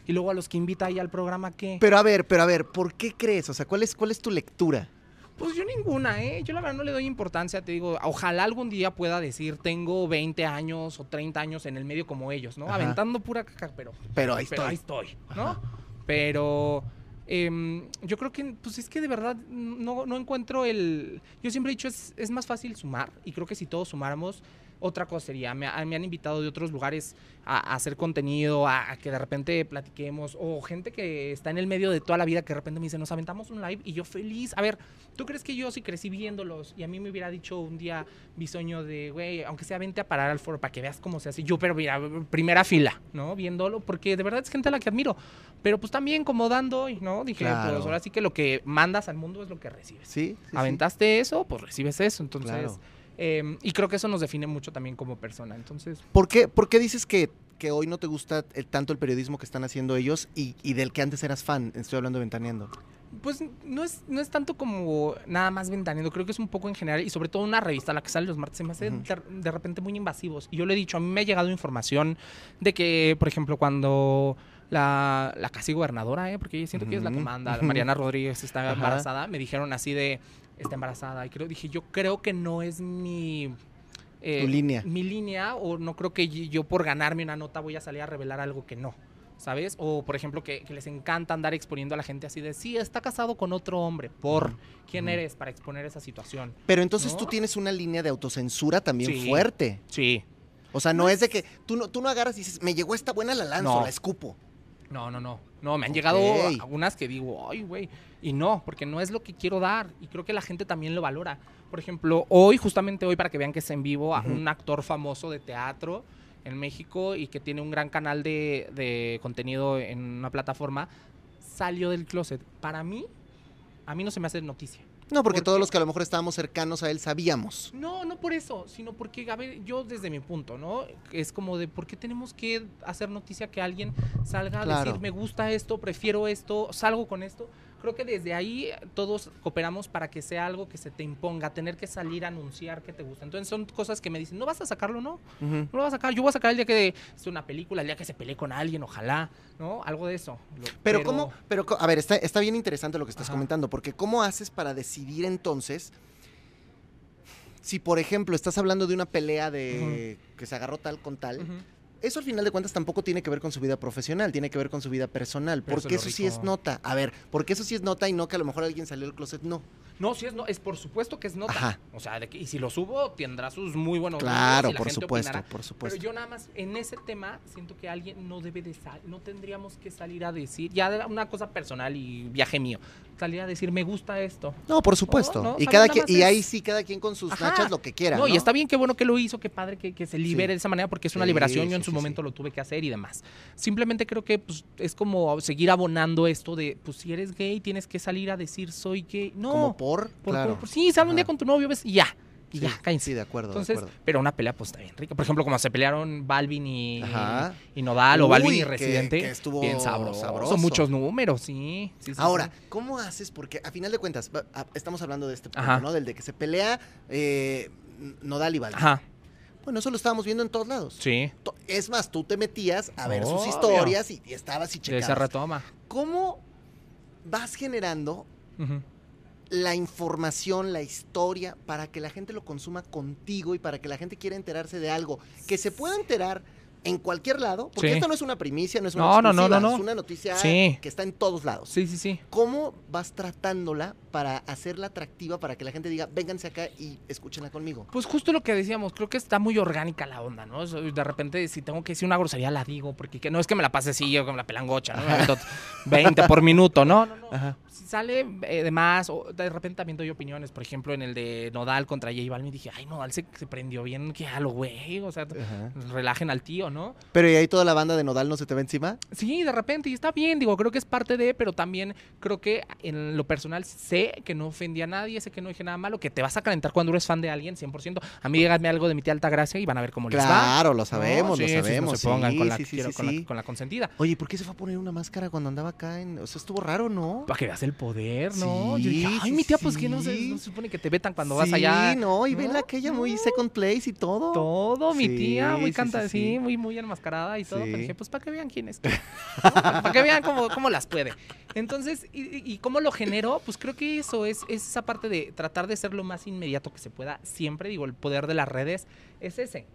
Y luego a los que invita ahí al programa, ¿qué? Pero a ver, pero a ver, ¿por qué crees? O sea, ¿cuál es, cuál es tu lectura? Pues yo ninguna, ¿eh? Yo la verdad no le doy importancia, te digo, ojalá algún día pueda decir, tengo 20 años o 30 años en el medio como ellos, ¿no? Ajá. Aventando pura caca, pero, Pero ahí pero estoy. ahí estoy, ¿no? Ajá. Pero em, yo creo que, pues es que de verdad no, no encuentro el... Yo siempre he dicho, es, es más fácil sumar y creo que si todos sumáramos, otra cosa sería, me, ha- me han invitado de otros lugares a, a hacer contenido, a, a que de repente platiquemos, o gente que está en el medio de toda la vida que de repente me dice, nos aventamos un live y yo feliz. A ver, ¿tú crees que yo si crecí viéndolos y a mí me hubiera dicho un día bisoño de, güey, aunque sea vente a parar al foro para que veas cómo se hace? Yo, pero mira, primera fila, ¿no? Viéndolo, porque de verdad es gente a la que admiro. Pero pues también como dando hoy, ¿no? Dije, Claro. pues ahora sí que lo que mandas al mundo es lo que recibes. Sí, sí, sí. Aventaste eso, pues recibes eso. Entonces, Claro. Eh, y creo que eso nos define mucho también como persona. Entonces, ¿Por qué, por qué dices que, que hoy no te gusta el- tanto el periodismo que están haciendo ellos y, y del que antes eras fan? Estoy hablando de Ventaneando. pues no es, no es tanto como nada más ventaneando, creo que es un poco en general y sobre todo una revista, la que sale los martes, se me hace Ujú. de, de repente muy invasivos. Y yo le he dicho, a mí me ha llegado información de que, por ejemplo, cuando la, la casi gobernadora, ¿eh? porque siento que ella es la que manda, Mariana Rodríguez está embarazada, me dijeron así de, está embarazada. Y creo, dije, yo creo que no es mi... eh, Tu línea. Mi línea, o no creo que yo por ganarme una nota voy a salir a revelar algo que no. ¿sabes? O, por ejemplo, que, que les encanta andar exponiendo a la gente así de, sí, está casado con otro hombre. ¿Por quién eres para exponer esa situación? Pero entonces ¿No? tú tienes una línea de autocensura también Sí. fuerte. Sí. O sea, no es de que tú no, tú no agarras y dices, me llegó esta buena, la lanzo, No. la escupo. No, no, no. No, me han llegado algunas que digo, ay, güey. Y no, porque no es lo que quiero dar. Y creo que la gente también lo valora. Por ejemplo, hoy, justamente hoy, para que vean que es en vivo, a un actor famoso de teatro en México y que tiene un gran canal de, de contenido en una plataforma, salió del closet. Para mí, a mí no se me hace noticia. No, porque ¿Por todos los que a lo mejor estábamos cercanos a él sabíamos. No, no por eso, sino porque, a ver, yo desde mi punto, ¿no? Es como de, ¿por qué tenemos que hacer noticia que alguien salga a decir, me gusta esto, prefiero esto, salgo con esto? Creo que desde ahí todos cooperamos para que sea algo que se te imponga, tener que salir a anunciar que te gusta. Entonces son cosas que me dicen, ¿no vas a sacarlo, no? No lo vas a sacar, yo voy a sacar el día que es una película, el día que se pelee con alguien, ojalá, ¿no? Algo de eso. Lo- Pero, cómo, pero a ver, está, está bien interesante lo que estás Ajá. comentando, porque ¿cómo haces para decidir entonces si, por ejemplo, estás hablando de una pelea de que se agarró tal con tal? Eso al final de cuentas tampoco tiene que ver con su vida profesional, tiene que ver con su vida personal, Pero porque es eso sí es nota. A ver, porque eso sí es nota y no que a lo mejor alguien salió del closet, no. No, sí es, no, es por supuesto que es nota. Ajá. O sea, de que- y si lo subo, tendrá sus muy buenos Claro, números y la por gente supuesto, opinará. por supuesto. Pero yo nada más, en ese tema, siento que alguien no debe de salir, no tendríamos que salir a decir, ya una cosa personal y viaje mío, salir a decir, me gusta esto. No, por supuesto. no, y cada quien, y ahí sí cada quien con sus Ajá. nachas lo que quiera. no, No, y está bien, qué bueno que lo hizo, qué padre que, que se libere Sí. de esa manera, porque es una Sí, liberación, yo en sí, su sí, momento sí. lo tuve que hacer y demás. Simplemente creo que pues, es como seguir abonando esto de, pues si eres gay, tienes que salir a decir, soy gay. No, Como por, por- claro. por- por- sí, sal un día con tu novio, ves, y ya. Y Sí, ya, cállense. Sí, de acuerdo, Entonces, de acuerdo. pero una pelea pues está bien rica. Por ejemplo, como se pelearon Balvin y, y Nodal o Balvin y Residente. que estuvo bien sabroso. sabroso. Son muchos números, sí. Ahora. ¿cómo haces? Porque a final de cuentas, estamos hablando de este punto, Ajá. ¿no? Del de que se pelea eh, Nodal y Balvin. Ajá, Bueno, eso lo estábamos viendo en todos lados. sí. Es más, tú te metías a ver sus historias y, y estabas y De esa checabas. retoma. ¿Cómo vas generando la información, la historia, para que la gente lo consuma contigo y para que la gente quiera enterarse de algo que se pueda enterar en cualquier lado? Porque Sí. esto no es una primicia, no es una No, no, no, exclusiva, no, no. es una noticia Sí. que está en todos lados. Sí, sí, sí. ¿Cómo vas tratándola para hacerla atractiva para que la gente diga, vénganse acá y escúchenla conmigo? Pues justo lo que decíamos, creo que está muy orgánica la onda, ¿no? De repente, si tengo que decir una grosería, la digo, porque que- no es que me la pase así yo con la pelangocha, ¿no? Me avento 20 por minuto, no, no, no. Ajá. Si sale eh, de más, o de repente también doy opiniones, por ejemplo, en el de Nodal contra J Balvin, dije, ay, Nodal se, se prendió bien, que a lo güey, o sea, relajen al tío, ¿no? Pero ¿y ahí toda la banda de Nodal no se te va encima? Sí, de repente, y está bien, digo, creo que es parte de, pero también creo que en lo personal sé que no ofendí a nadie, sé que no dije nada malo, que te vas a calentar cuando eres fan de alguien, 100%. A mí díganme algo de mi tía Altagracia y van a ver cómo les va. Claro, lo ¿no? sabemos, Sí, lo sí, no sabemos. se pongan sí, con, la, sí, sí, quiero- sí, con la- sí. con la consentida. Oye, ¿por qué se fue a poner una máscara cuando andaba acá? En... O sea, estuvo raro, ¿no? Para que veas el poder, ¿no? Sí, Yo dije, ay, sí, mi tía, pues que no se, sí. no se supone que te vetan cuando vas sí, allá. no, y ¿no? ven aquella muy second place y todo. Todo, mi Sí, tía, muy sí, canta, sí, sí, sí. muy, muy enmascarada y todo. Pero Sí. dije, pues para que vean quién es. ¿no? para que vean cómo, cómo las puede. Entonces, y, y- y cómo lo generó? Pues creo que eso es, es esa parte de tratar de ser lo más inmediato que se pueda. Siempre digo, el poder de las redes es ese.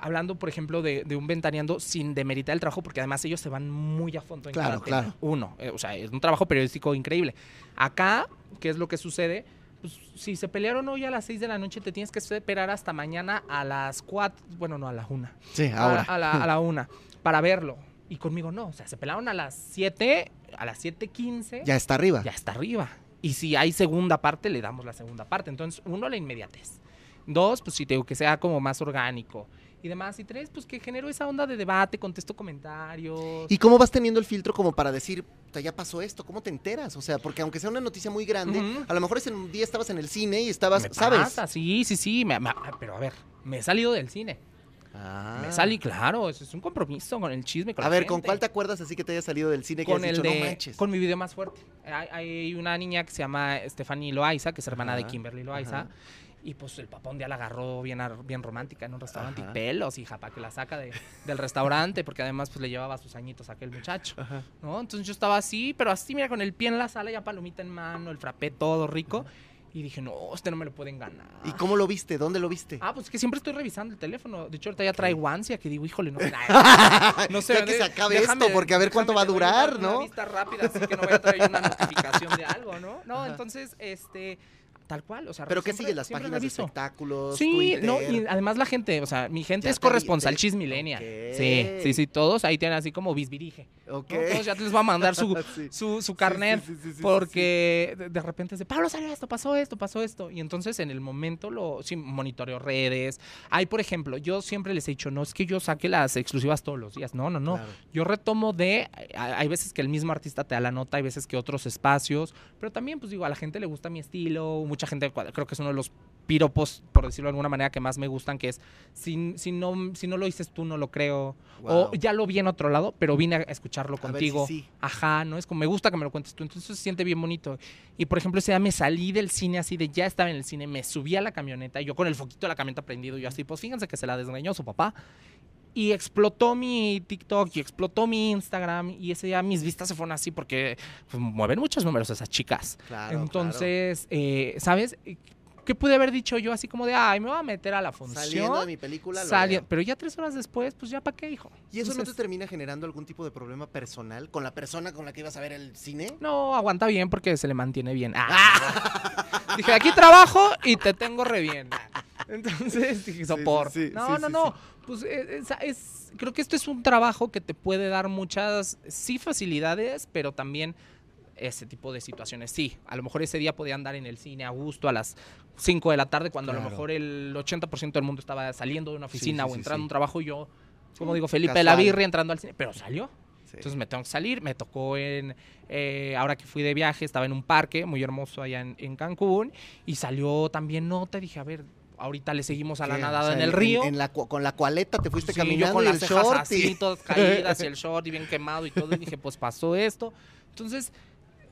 Hablando, por ejemplo, de, de un ventaneando sin demeritar el trabajo, porque además ellos se van muy a fondo en Claro, cada tema. claro. Uno, eh, o sea, es un trabajo periodístico increíble. Acá, ¿qué es lo que sucede? Pues si se pelearon hoy a las 6 de la noche, te tienes que esperar hasta mañana a las 4, bueno, no, a la 1. Sí, A, ahora. a la, a la 1, para verlo. Y conmigo no, o sea, se pelaron a las 7, a las 7.15, ya está arriba. ya está arriba. Y si hay segunda parte, le damos la segunda parte. Entonces, uno, la inmediatez. Dos, pues si tengo que sea como más orgánico y demás. Y tres, pues que genero esa onda de debate, contesto comentarios. ¿Y cómo vas teniendo el filtro como para decir, "Puta, ya pasó esto? ¿Cómo te enteras? O sea, porque aunque sea una noticia muy grande, a lo mejor ese día estabas en el cine y estabas, Me ¿sabes? pasa, sí, sí, sí. me- me- pero a ver, me he salido del cine. Ah. Me salí, claro, eso es un compromiso con el chisme. Con A la ver, ¿con cuál te acuerdas así que te haya salido del cine que con has el dicho, de no manches? con mi video más fuerte. Hay, hay una niña que se llama Stephanie Loaiza, que es hermana de Kimberly Loaiza. ajá. Y pues el papá un día la agarró bien, bien romántica en un restaurante Ajá. y pelos, hija, para que la saca de- del restaurante, porque además pues le llevaba sus añitos a aquel muchacho, Ajá. ¿no? Entonces yo estaba así, pero así, mira, con el pie en la sala, ya palomita en mano, el frappé todo rico. Y dije, no, este no me lo pueden ganar. ¿Y cómo lo viste? ¿Dónde lo viste? Ah, pues que siempre estoy revisando el teléfono. De hecho, ahorita ya trae guancia que digo, híjole, no no sé. Ya que se acabe esto, porque a ver cuánto va a durar, ¿no? Una vista rápida, así que no voy a traer una notificación de algo, ¿no? No, entonces, este Tal cual, o sea, ¿Pero qué sigue? ¿Las páginas de espectáculos? Sí, no, y además la gente, o sea, mi gente es corresponsal chismilenia. Sí, sí, sí, todos ahí tienen así como bisbirige. Ok. Todos ya les va a mandar su, su, su, carnet porque de repente dice, Pablo salió esto, pasó esto, pasó esto. Y entonces en el momento lo, sí, monitoreo redes. Hay, por ejemplo, yo siempre les he dicho, no es que yo saque las exclusivas todos los días. No, no, no. Yo retomo de, hay veces que el mismo artista te da la nota, hay veces que otros espacios, pero también, pues digo, a la gente le gusta mi estilo, mucha gente, creo que es uno de los piropos, por decirlo de alguna manera, que más me gustan, que es, si, si, no, si no lo dices tú, no lo creo. O ya lo vi en otro lado, pero vine a escucharlo contigo. Ajá, ¿no? Es como, me gusta que me lo cuentes tú. Entonces se siente bien bonito. Y, por ejemplo, ese día me salí del cine así de, ya estaba en el cine, me subí a la camioneta, yo con el foquito de la camioneta prendido, yo así, pues fíjense que se la desgreñó su papá. Y explotó mi TikTok y explotó mi Instagram. Y ese día mis vistas se fueron así porque pues, mueven muchos números esas chicas. Claro, Entonces, Eh, ¿sabes? ¿Qué pude haber dicho yo así como de, ay, me voy a meter a la función? Saliendo de mi película. pero ya tres horas después, pues ya para qué, hijo. ¿Y eso no te termina generando algún tipo de problema personal con la persona con la que ibas a ver el cine? No, aguanta bien porque se le mantiene bien. Ah. Dije, aquí trabajo y te tengo re bien. Entonces dije, sopor. no, no, no. Pues eh, es, creo que esto es un trabajo que te puede dar muchas, sí, facilidades, pero también ese tipo de situaciones. Sí, a lo mejor ese día podía andar en el cine a gusto a las 5 de la tarde cuando a lo mejor el 80% del mundo estaba saliendo de una oficina o entrando a un trabajo y yo, como digo, Felipe de la Birria entrando al cine, pero salió. Entonces me tengo que salir, me tocó en, eh, ahora que fui de viaje, estaba en un parque muy hermoso allá en, Cancún y salió también nota, dije, a ver, ahorita le seguimos a la nadada en el río. En, la, con la cualeta te fuiste caminando con las short así, todas caídas y el short y bien quemado y todo. Y dije, pues pasó esto. Entonces,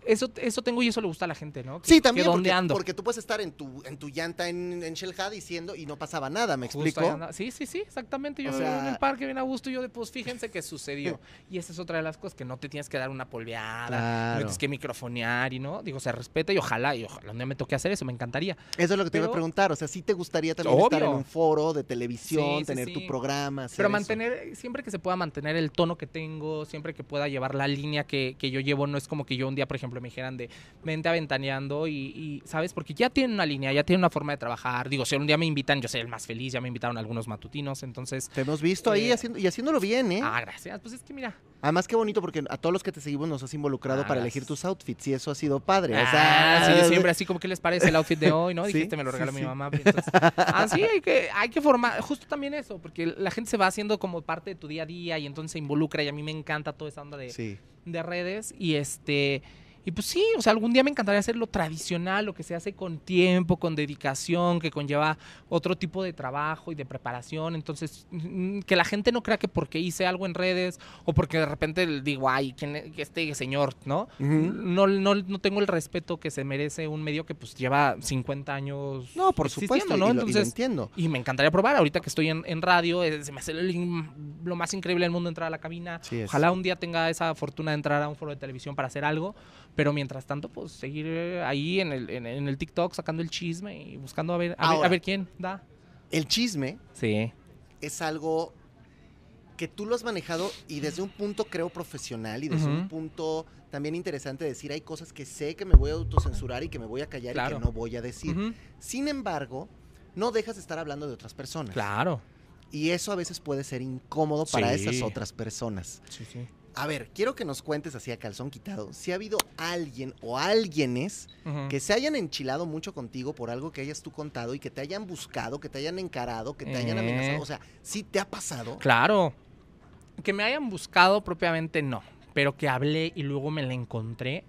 eso, eso tengo y eso le gusta a la gente, ¿no? sí, también. porque, porque, tú puedes estar en tu, en tu llanta en, en diciendo y no pasaba nada, ¿me explico? Sí, sí, sí, exactamente. Yo en el parque bien a gusto y yo de, pues fíjense qué sucedió. y esa es otra de las cosas que no te tienes que dar una polveada, no tienes que microfonear y no. Digo, se respeta y ojalá, y ojalá un día me toque hacer eso, me encantaría. Eso es lo que te iba a preguntar. O sea, sí te gustaría también estar en un foro de televisión, tener tu programa. Pero mantener, siempre que se pueda mantener el tono que tengo, siempre que pueda llevar la línea que, que yo llevo, no es como que yo un día, por ejemplo, me dijeran de mente aventaneando y, ¿sabes? Porque ya tienen una línea, ya tienen una forma de trabajar. Digo, si un día me invitan, yo soy el más feliz, ya me invitaron algunos matutinos, entonces... Te hemos visto ahí eh, haciendo, y haciéndolo bien, ¿eh? Ah, gracias. Pues es que mira... Además, qué bonito porque a todos los que te seguimos nos has involucrado ah, para elegir tus outfits y eso ha sido padre. Ah, sí, siempre así como que les parece el outfit de hoy, ¿no? Dijiste, me lo regaló mi mamá. Entonces, ah, sí, hay que, hay que formar, justo también eso, porque la gente se va haciendo como parte de tu día a día y entonces se involucra y a mí me encanta toda esa onda de, de redes y este... Y pues sí, o sea, algún día me encantaría hacer lo tradicional, lo que se hace con tiempo, con dedicación, que conlleva otro tipo de trabajo y de preparación. Entonces, mm, que la gente no crea que porque hice algo en redes o porque de repente digo, ay, ¿quién es este señor, ¿no? no, no, no tengo el respeto que se merece un medio que pues lleva 50 años. No, por supuesto, ¿no? Entonces, entiendo. Y me encantaría probar. Ahorita que estoy en, radio, eh, se me hace lo más increíble del mundo entrar a la cabina. Ojalá un día tenga esa fortuna de entrar a un foro de televisión para hacer algo pero mientras tanto, pues seguir eh, ahí en el, en, el TikTok sacando el chisme y buscando a ver, a, ver, quién da. El chisme sí. es algo que tú lo has manejado y desde un punto creo profesional y desde un punto también interesante decir hay cosas que sé que me voy a autocensurar y que me voy a callar y que no voy a decir. Sin embargo, no dejas de estar hablando de otras personas. Claro. Y eso a veces puede ser incómodo para esas otras personas. Sí, sí. A ver, quiero que nos cuentes así a calzón quitado, si ha habido alguien o alguienes que se hayan enchilado mucho contigo por algo que hayas tú contado y que te hayan buscado, que te hayan encarado, que te hayan amenazado. Eh. O sea, ¿sí te ha pasado? Claro. Que me hayan buscado propiamente no, pero que hablé y luego me la encontré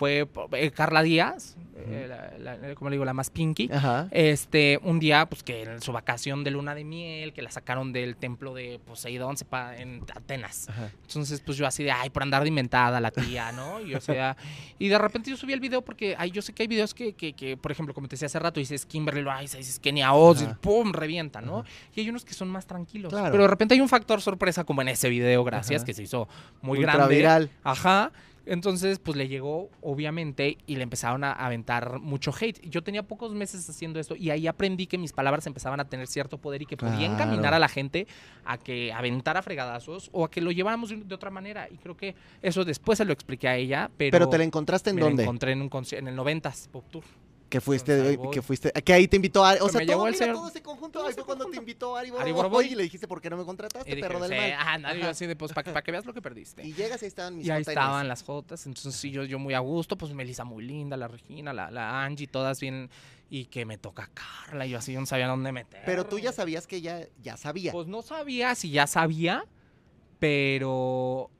fue eh, Carla Díaz, eh, como le digo, la más pinky. Este, un día, pues que en su vacación de luna de miel, que la sacaron del templo de Poseidón sepa, en Atenas. Entonces, pues yo así de, ay, por andar de inventada la tía, ¿no? Y, o sea, y de repente yo subí el video porque, ay, yo sé que hay videos que, que, por ejemplo, como te decía hace rato, dices Kimberly Loaiza, dices Kenia Oz, y pum, revienta, ¿no? Y hay unos que son más tranquilos. Pero de repente hay un factor sorpresa como en ese video, gracias, que se hizo muy grande. Viral. Ajá Entonces, pues le llegó, obviamente, y le empezaron a aventar mucho hate. Yo tenía pocos meses haciendo esto y ahí aprendí que mis palabras empezaban a tener cierto poder y que Claro. encaminar a la gente a que aventara fregadazos o a que lo lleváramos de, otra manera. Y creo que eso después se lo expliqué a ella, pero... Pero te la encontraste en me la dónde? encontré en, un en el 90s Pop Tour. Que fuiste, que fuiste, que ahí te invitó Ari. O sea, me todo, mira, señor- todo ese conjunto. todo Ahí fue cuando te invitó Ari Ari Boroboy Boroboy. y le dijiste, ¿por qué no me contrataste, Y dije, perro del "Sí, mal? ah, nadie así de, pues, para que veas lo que perdiste. Y llegas y ahí estaban mis Y ahí estaban las jotas, entonces sí, yo, yo muy a gusto, pues Melissa muy linda, la Regina, la, la Angie, todas bien, y que me toca Carla, y yo así yo no sabía dónde meter. Pero tú ya sabías que ella ya sabía. Pues no sabía si ya sabía, pero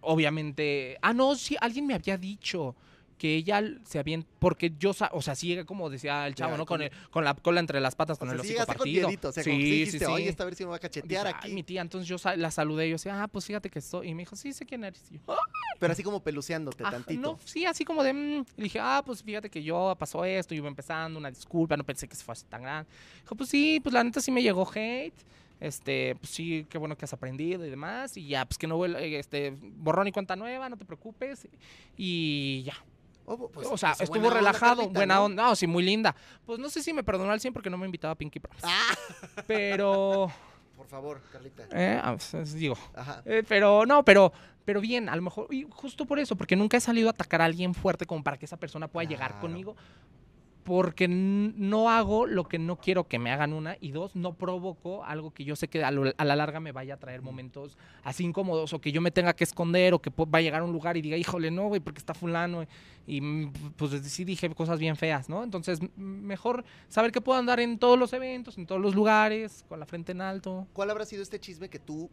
obviamente, ah, no, sí, alguien me había dicho que ella se había, porque yo, o sea, sí, como decía el chavo, ¿no? con- Con, el- con la cola entre las patas, o con sea, el sí hocico con partido. miedito. O sea, como que sí dijiste, oye, esta vez sí me va a cachetear Dije, aquí. "Ay, mi tía, entonces yo la saludé y yo decía, ah, pues fíjate que estoy. Y me dijo, sí, sé quién eres. Y yo, "Ah". Pero así como peluceándote tantito. No, sí, así como de. mm, y dije, ah, pues fíjate que yo pasó esto, yo iba empezando, una disculpa, no pensé que se fuese tan grande. Dijo, pues sí, pues la neta sí me llegó hate. Este, pues sí, qué bueno que has aprendido y demás. Y ya, pues que no vuelva, este, borrón y cuenta nueva, no te preocupes. Y ya. Oh, pues, o sea, pues, estuvo onda, relajado, buena ¿no? onda. No, sí, muy linda. Pues no sé si me perdonó al 100 porque no me invitaba a Pinky Promise. Ah, Pero, por favor, Carlita. eh, ah, pues, digo, Ajá. eh, pero no, pero, pero bien, a lo mejor, y justo por eso, porque nunca he salido a atacar a alguien fuerte como para que esa persona pueda llegar conmigo. Porque no hago lo que no quiero que me hagan una. Y dos, no provoco algo que yo sé que a, lo- a la larga me vaya a traer momentos así incómodos. O que yo me tenga que esconder. O que va a llegar a un lugar y diga, híjole, no, güey, porque está fulano. Y pues sí dije cosas bien feas, ¿no? Entonces, mejor saber que puedo andar en todos los eventos, en todos los lugares, con la frente en alto. ¿Cuál habrá sido este chisme que tú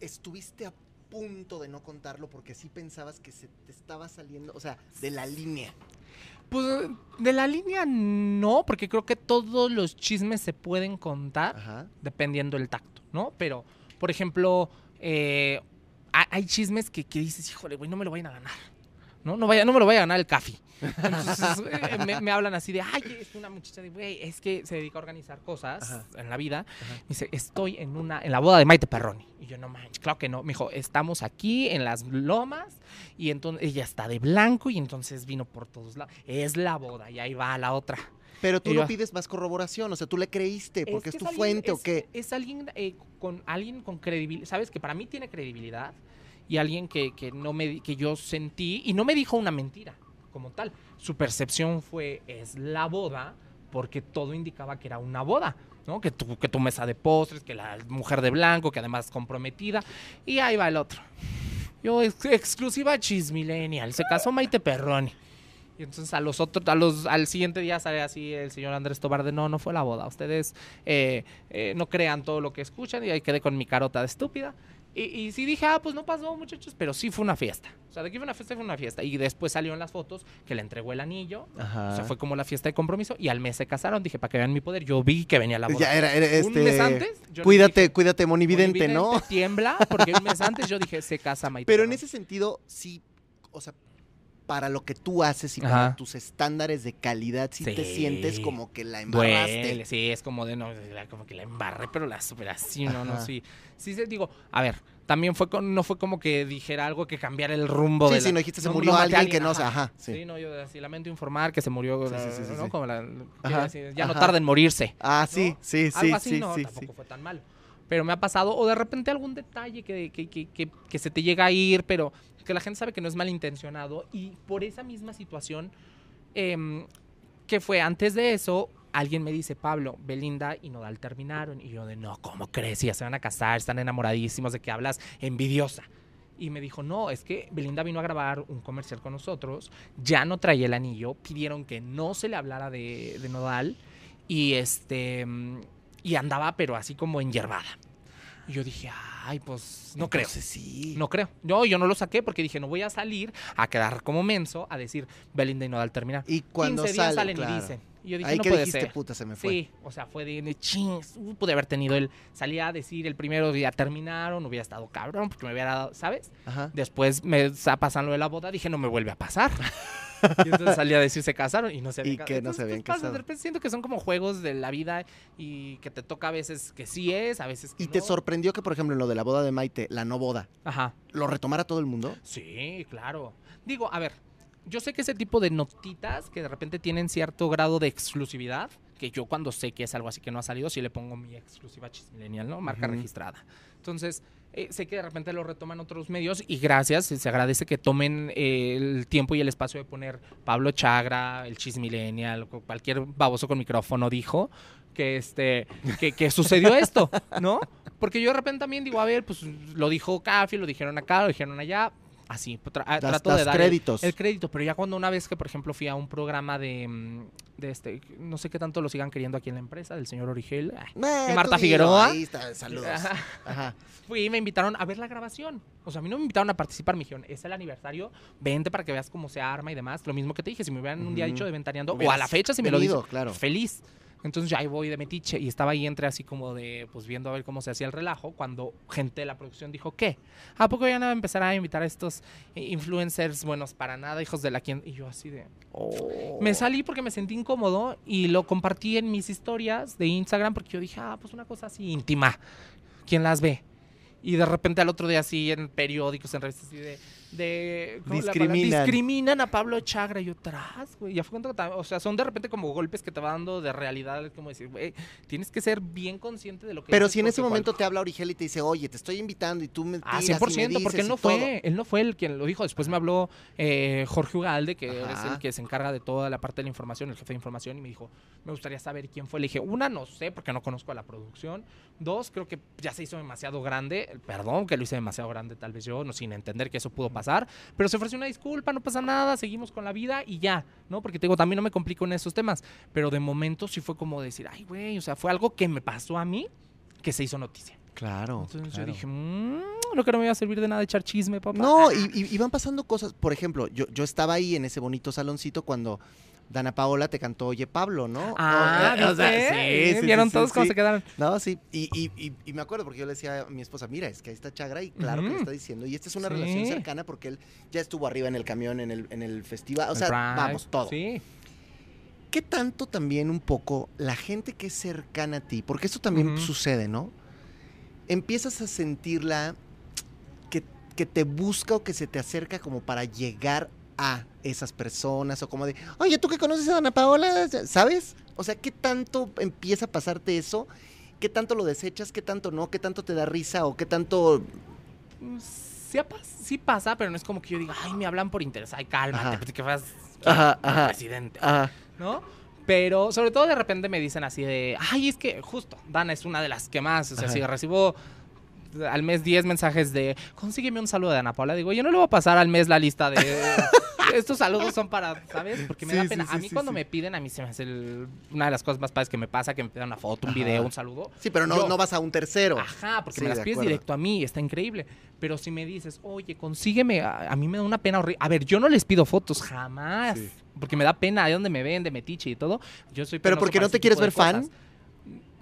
estuviste a punto de no contarlo porque sí pensabas que se te estaba saliendo, o sea, de la línea? Pues de la línea no, porque creo que todos los chismes se pueden contar Ajá. dependiendo del tacto, ¿no? Pero, por ejemplo, eh, ha- hay chismes que, que dices, híjole, güey, no me lo vayan a ganar. ¿No? No, vaya, no me lo vaya a ganar el café. Entonces eh, me, me hablan así de, ay, es una muchacha de, güey, es que se dedica a organizar cosas Ajá. en la vida. Ajá. Me dice, estoy en una, en la boda de Maite Perroni. Y yo, no manches, claro que no. Me dijo, estamos aquí en las lomas y entonces ella está de blanco y entonces vino por todos lados. Es la boda y ahí va la otra. Pero tú Y no yo- pides más corroboración, o sea, tú le creíste porque es, que tu alguien- fuente o qué. Es alguien eh, con alguien con credibilidad, sabes que para mí tiene credibilidad y alguien que, que no me que yo sentí y no me dijo una mentira como tal. Su percepción fue es la boda porque todo indicaba que era una boda. ¿no? Que, tu, que tu mesa de postres, que la mujer de blanco, que además comprometida. Y ahí va el otro. Yo, ex- exclusiva Chismillennial. Se casó Maite Perroni. Y entonces a los otros, a los, al siguiente día sale así el señor Andrés Tobar de no, no fue la boda. Ustedes eh, eh, no crean todo lo que escuchan y ahí quedé con mi carota de estúpida. Y, y sí dije, ah, pues no pasó, muchachos, pero sí fue una fiesta. O sea, de que fue una fiesta, fue una fiesta. Y después salieron las fotos que le entregó el anillo. Ajá. O sea, fue como la fiesta de compromiso. Y al mes se casaron. Dije, para que vean mi poder. Yo vi que venía la boda. Ya era, era este. Un mes antes, yo cuídate, dije, cuídate, monividente, ¿no? "Monividente, Tiembla, porque un mes antes yo dije, se casa Maite. Pero en Perroni". ese sentido, sí, o sea, para lo que tú haces y para Ajá. tus estándares de calidad, sí, te sientes como que la embarraste. Duele, sí, es como de, no, como que la embarré, pero la super así, no, no, Ajá. sí. Sí, digo, a ver, también fue, con, no fue como que dijera algo que cambiara el rumbo Sí, de sí, la- no dijiste, se no- murió no maté a alguien que no, ajá, sí. Sí. no, yo así lamento informar que se murió, Sí, sí, ¿no? Como la, Ajá, decir, ya no ajá. tarda en morirse. Ah, sí, ¿no? sí, sí, Algo así, sí, no, tampoco fue tan malo. Pero me ha pasado, o de repente algún detalle que, que, que, que se te llega a ir, pero que la gente sabe que no es malintencionado. Y por esa misma situación, em, que fue antes de eso, alguien me dice, Pablo, Belinda y Nodal terminaron. Y yo de, no, ¿cómo crees? Ya se van a casar, están enamoradísimos, de que hablas envidiosa. Y me dijo, no, es que Belinda vino a grabar un comercial con nosotros, ya no traía el anillo, pidieron que no se le hablara de, de Nodal y este y andaba pero así como enyerbada. Y yo dije, ay, pues no creo. Sí. No creo. No, yo no lo saqué porque dije, no voy a salir a quedar como menso a decir Belinda y Nodal terminar. Y cuando 15 días sale, salen claro. y dicen. Y yo dije, Ahí no que puede dijiste, ser. puta, se me fue. Sí, o sea, fue de, de chings, uh, pude haber tenido el, salía a decir el primero día terminaron, hubiera estado cabrón porque me hubiera dado, ¿sabes? Ajá. Después me está pasando lo de la boda, dije, no me vuelve a pasar. Y entonces salía a decir se casaron y no se habían Y casado. que no Entonces, se habían casado. De repente siento que son como juegos de la vida y que te toca a veces que sí es, a veces que ¿Y te sorprendió que, por ejemplo, en lo de la boda de Maite, la no boda, Ajá. lo retomara todo el mundo? Sí, claro. Digo, a ver, yo sé que ese tipo de notitas que de repente tienen cierto grado de exclusividad, que yo cuando sé que es algo así que no ha salido, sí le pongo mi exclusiva chismilenial, ¿no? Marca registrada. Entonces, eh, sé que de repente lo retoman otros medios y gracias, se agradece que tomen eh, el tiempo y el espacio de poner Pablo Chagra, el chismilenial, o cualquier baboso con micrófono dijo que este que, que sucedió esto, ¿no? Porque yo de repente también digo, a ver, pues lo dijo Cafi, lo dijeron acá, lo dijeron allá, así, tra- ah, Das- trato de dar créditos. El, crédito, pero ya cuando una vez que, por ejemplo, fui a un programa de, mm, de este, no sé qué tanto lo sigan queriendo aquí en la empresa, del señor Origel, Eh, ¿Y Marta Figueroa? Ahí está, saludos. Ajá. Ajá. fui y me invitaron a ver la grabación. O sea, a mí no me invitaron a participar, me dijeron, es el aniversario, vente para que veas cómo se arma y demás. Lo mismo que te dije, si me hubieran un día dicho de ventaneando, o a la fecha si me lo venido, dices, claro. feliz. Entonces ya ahí voy de metiche y estaba ahí entre así como de, pues viendo a ver cómo se hacía el relajo, cuando gente de la producción dijo, ¿qué? ¿A poco ya no a empezar a invitar a estos influencers buenos para nada, hijos de la quien? Y yo así de... Oh. Me salí porque me sentí incómodo y lo compartí en mis historias de Instagram porque yo dije, ah, pues una cosa así íntima. ¿Quién las ve? Y de repente al otro día así en periódicos, en revistas así de... de. Discriminan. discriminan a Pablo Chagra. Y yo, tras, güey. Ya fue O sea, son de repente como golpes que te va dando de realidad. Es como decir, güey, tienes que ser bien consciente de lo que Pero si en ese porque momento te habla Origel y te dice, oye, te estoy invitando y tú me Ah, tiras y me 100%, porque dices él no y todo". fue, él no fue el quien lo dijo. Después me habló eh, Jorge Ugalde, que es el que se encarga de toda la parte de la información, el jefe de información, y me dijo, me gustaría saber quién fue. Le dije, una, no sé, porque no conozco a la producción. Dos, creo que ya se hizo demasiado grande. Perdón que lo hice demasiado grande, tal vez yo, no sin entender que eso pudo pasar. Pero se ofreció una disculpa, no pasa nada, seguimos con la vida y ya, ¿no? Porque te digo, también no me complico en esos temas. Pero de momento sí fue como decir, ay, güey, o sea, fue algo que me pasó a mí que se hizo noticia. Claro. Entonces claro. yo dije, mmm, lo que no me iba a servir de nada echar chisme, papá. No, y, y- y van pasando cosas. Por ejemplo, yo, yo estaba ahí en ese bonito saloncito cuando Dana Paola te cantó Oye Pablo, ¿no? Ah, O- o sea, ¿viste? sí, sí, ¿Vieron todos cómo se quedaron? No, sí. Y, y- y- y me acuerdo porque yo le decía a mi esposa, mira, es que ahí está Chagra y claro que le está diciendo. Y esta es una relación cercana porque él ya estuvo arriba en el camión, en el, en el festival. O sea, vamos, todo. Sí. ¿Qué tanto también un poco la gente que es cercana a ti, porque eso también sucede, ¿no? Empiezas a sentirla que, que te busca o que se te acerca como para llegar a esas personas o como de, oye, ¿tú que conoces a Dana Paola? ¿Sabes? O sea, ¿qué tanto empieza a pasarte eso? ¿Qué tanto lo desechas? ¿Qué tanto no? ¿Qué tanto te da risa? ¿O qué tanto... Mm, Sí, sí pasa, pero no es como que yo diga, ay, me hablan por interés. Ay, cálmate, Ajá. pues, que Ajá, ajá. presidente, ¿no? Pero sobre todo de repente me dicen así de, ay, es que justo, Dana es una de las que más, o sea, si recibo al mes 10 mensajes de, consígueme un saludo de Ana Paula, digo, yo no le voy a pasar al mes la lista de, estos saludos son para, ¿sabes? Porque me Sí, da pena. sí, a mí cuando me piden, a mí se me hace el- una de las cosas más padres que me pasa, que me pidan una foto, un Ajá. video, un saludo. sí, pero no, Yo- no vas a un tercero. Ajá, porque me las pides acuerdo. directo a mí, está increíble. Pero si me dices, oye, consígueme, a, a mí me da una pena horrible. A ver, yo no les pido fotos, jamás. Porque me da pena de dónde me ven, de metiche y todo. Yo soy Pero porque no te quieres ver fan.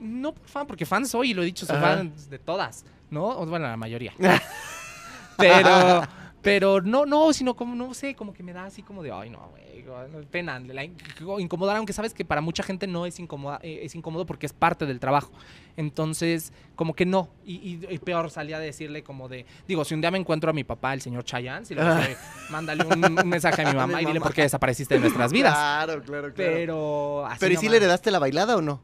No por fan, porque fan soy, y lo he dicho, soy Ajá. fan de todas, ¿no? Bueno, la mayoría. pero, pero no, no, sino como, no sé, como que me da así como de, ay, no, güey, pena, la in- incomodar, aunque sabes que para mucha gente no es, incómoda, eh, es incómodo porque es parte del trabajo. Entonces, como que no. Y, y- y peor salía a decirle como de, digo, si un día me encuentro a mi papá, el señor Chayanne, si le dije, mándale un, un mensaje a mi mamá y dile mamá. por qué desapareciste de nuestras vidas. Claro, claro, claro. Pero así Pero ¿y si le heredaste la bailada o no?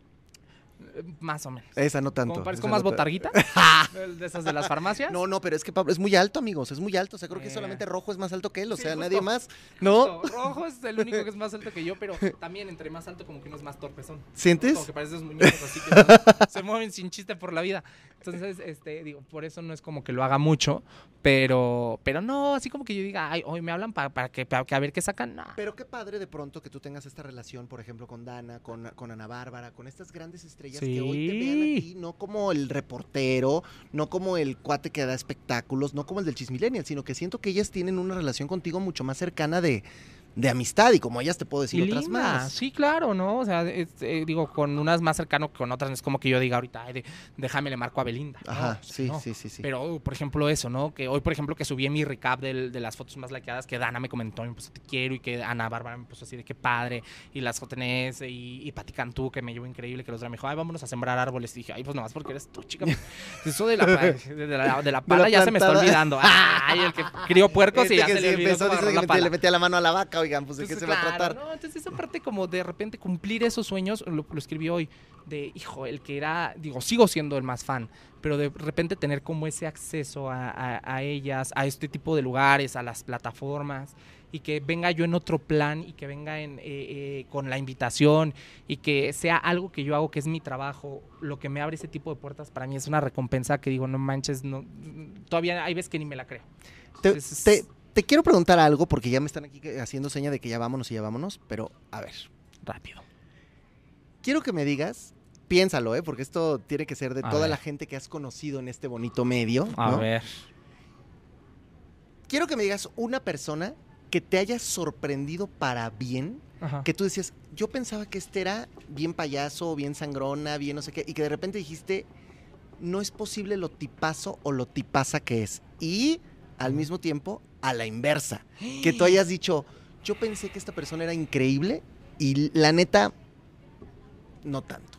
Más o menos. Esa no tanto. Como parezco más no ta- botarguita. de esas de las farmacias. No, no, pero es que Pablo es muy alto, amigos, es muy alto. O sea, creo que Eh. solamente Rojo es más alto que él, o Sí, sea, justo. nadie más. ¿No? Justo, Rojo es el único que es más alto que yo, pero también entre más alto como que uno es más torpezón. ¿Sientes? Como que parecen esos muñecos así que se mueven sin chiste por la vida. Entonces, este, digo, por eso no es como que lo haga mucho, pero, pero no, así como que yo diga, ay, hoy me hablan para, para que, para que a ver qué sacan. No. Pero qué padre de pronto que tú tengas esta relación, por ejemplo, con Dana, con, con Ana Bárbara, con estas grandes estrellas que hoy te vean a ti, no como el reportero, no como el cuate que da espectáculos, no como el del Chismillennial, sino que siento que ellas tienen una relación contigo mucho más cercana de, de amistad y como ellas te puedo decir Y otras linda, más. Sí, claro, ¿no? O sea, es, eh, digo, con unas más cercano que con otras, no es como que yo diga ahorita, "Ay, de- déjame le marco a Belinda. ¿no? Ajá, O sea, sí, no. sí, sí, sí. Pero, por ejemplo, eso, ¿no? Que hoy, por ejemplo, que subí mi recap del- de las fotos más likeadas, que Dana me comentó, me puso te quiero, y que Ana Bárbara me puso así de qué padre, y las JNS, y, y Pati Cantú, que me llevó increíble, que los demás me dijo, ay, vámonos a sembrar árboles. Y dije, ay, pues nomás porque eres tú, chica. Eso de la, de la, de la pala ya se me está olvidando. Ay, el que crió puercos y Este ya que se le olvidó le metía la mano a la vaca, oigan, pues de qué se va a tratar. ¿no? Entonces esa parte como de repente cumplir esos sueños, lo, lo escribí hoy, de, hijo, el que era, digo, sigo siendo el más fan, pero de repente tener como ese acceso a, a- a ellas, a este tipo de lugares, a las plataformas, y que venga yo en otro plan y que venga en, eh, eh, con la invitación y que sea algo que yo hago, que es mi trabajo, lo que me abre ese tipo de puertas, para mí es una recompensa que digo, no manches, no, todavía hay veces que ni me la creo. Entonces, te- te quiero preguntar algo porque ya me están aquí haciendo seña de que ya vámonos y ya vámonos, pero a ver, rápido. quiero que me digas, piénsalo, ¿eh? porque esto tiene que ser de A toda ver. la gente que has conocido en este bonito medio. A ¿no? ver. Quiero que me digas una persona que te haya sorprendido para bien, Ajá. que tú decías, yo pensaba que este era bien payaso, bien sangrona, bien no sé qué, y que de repente dijiste, no es posible lo tipazo o lo tipaza que es. Y al mismo tiempo, a la inversa, que tú hayas dicho, yo pensé que esta persona era increíble y la neta, no tanto.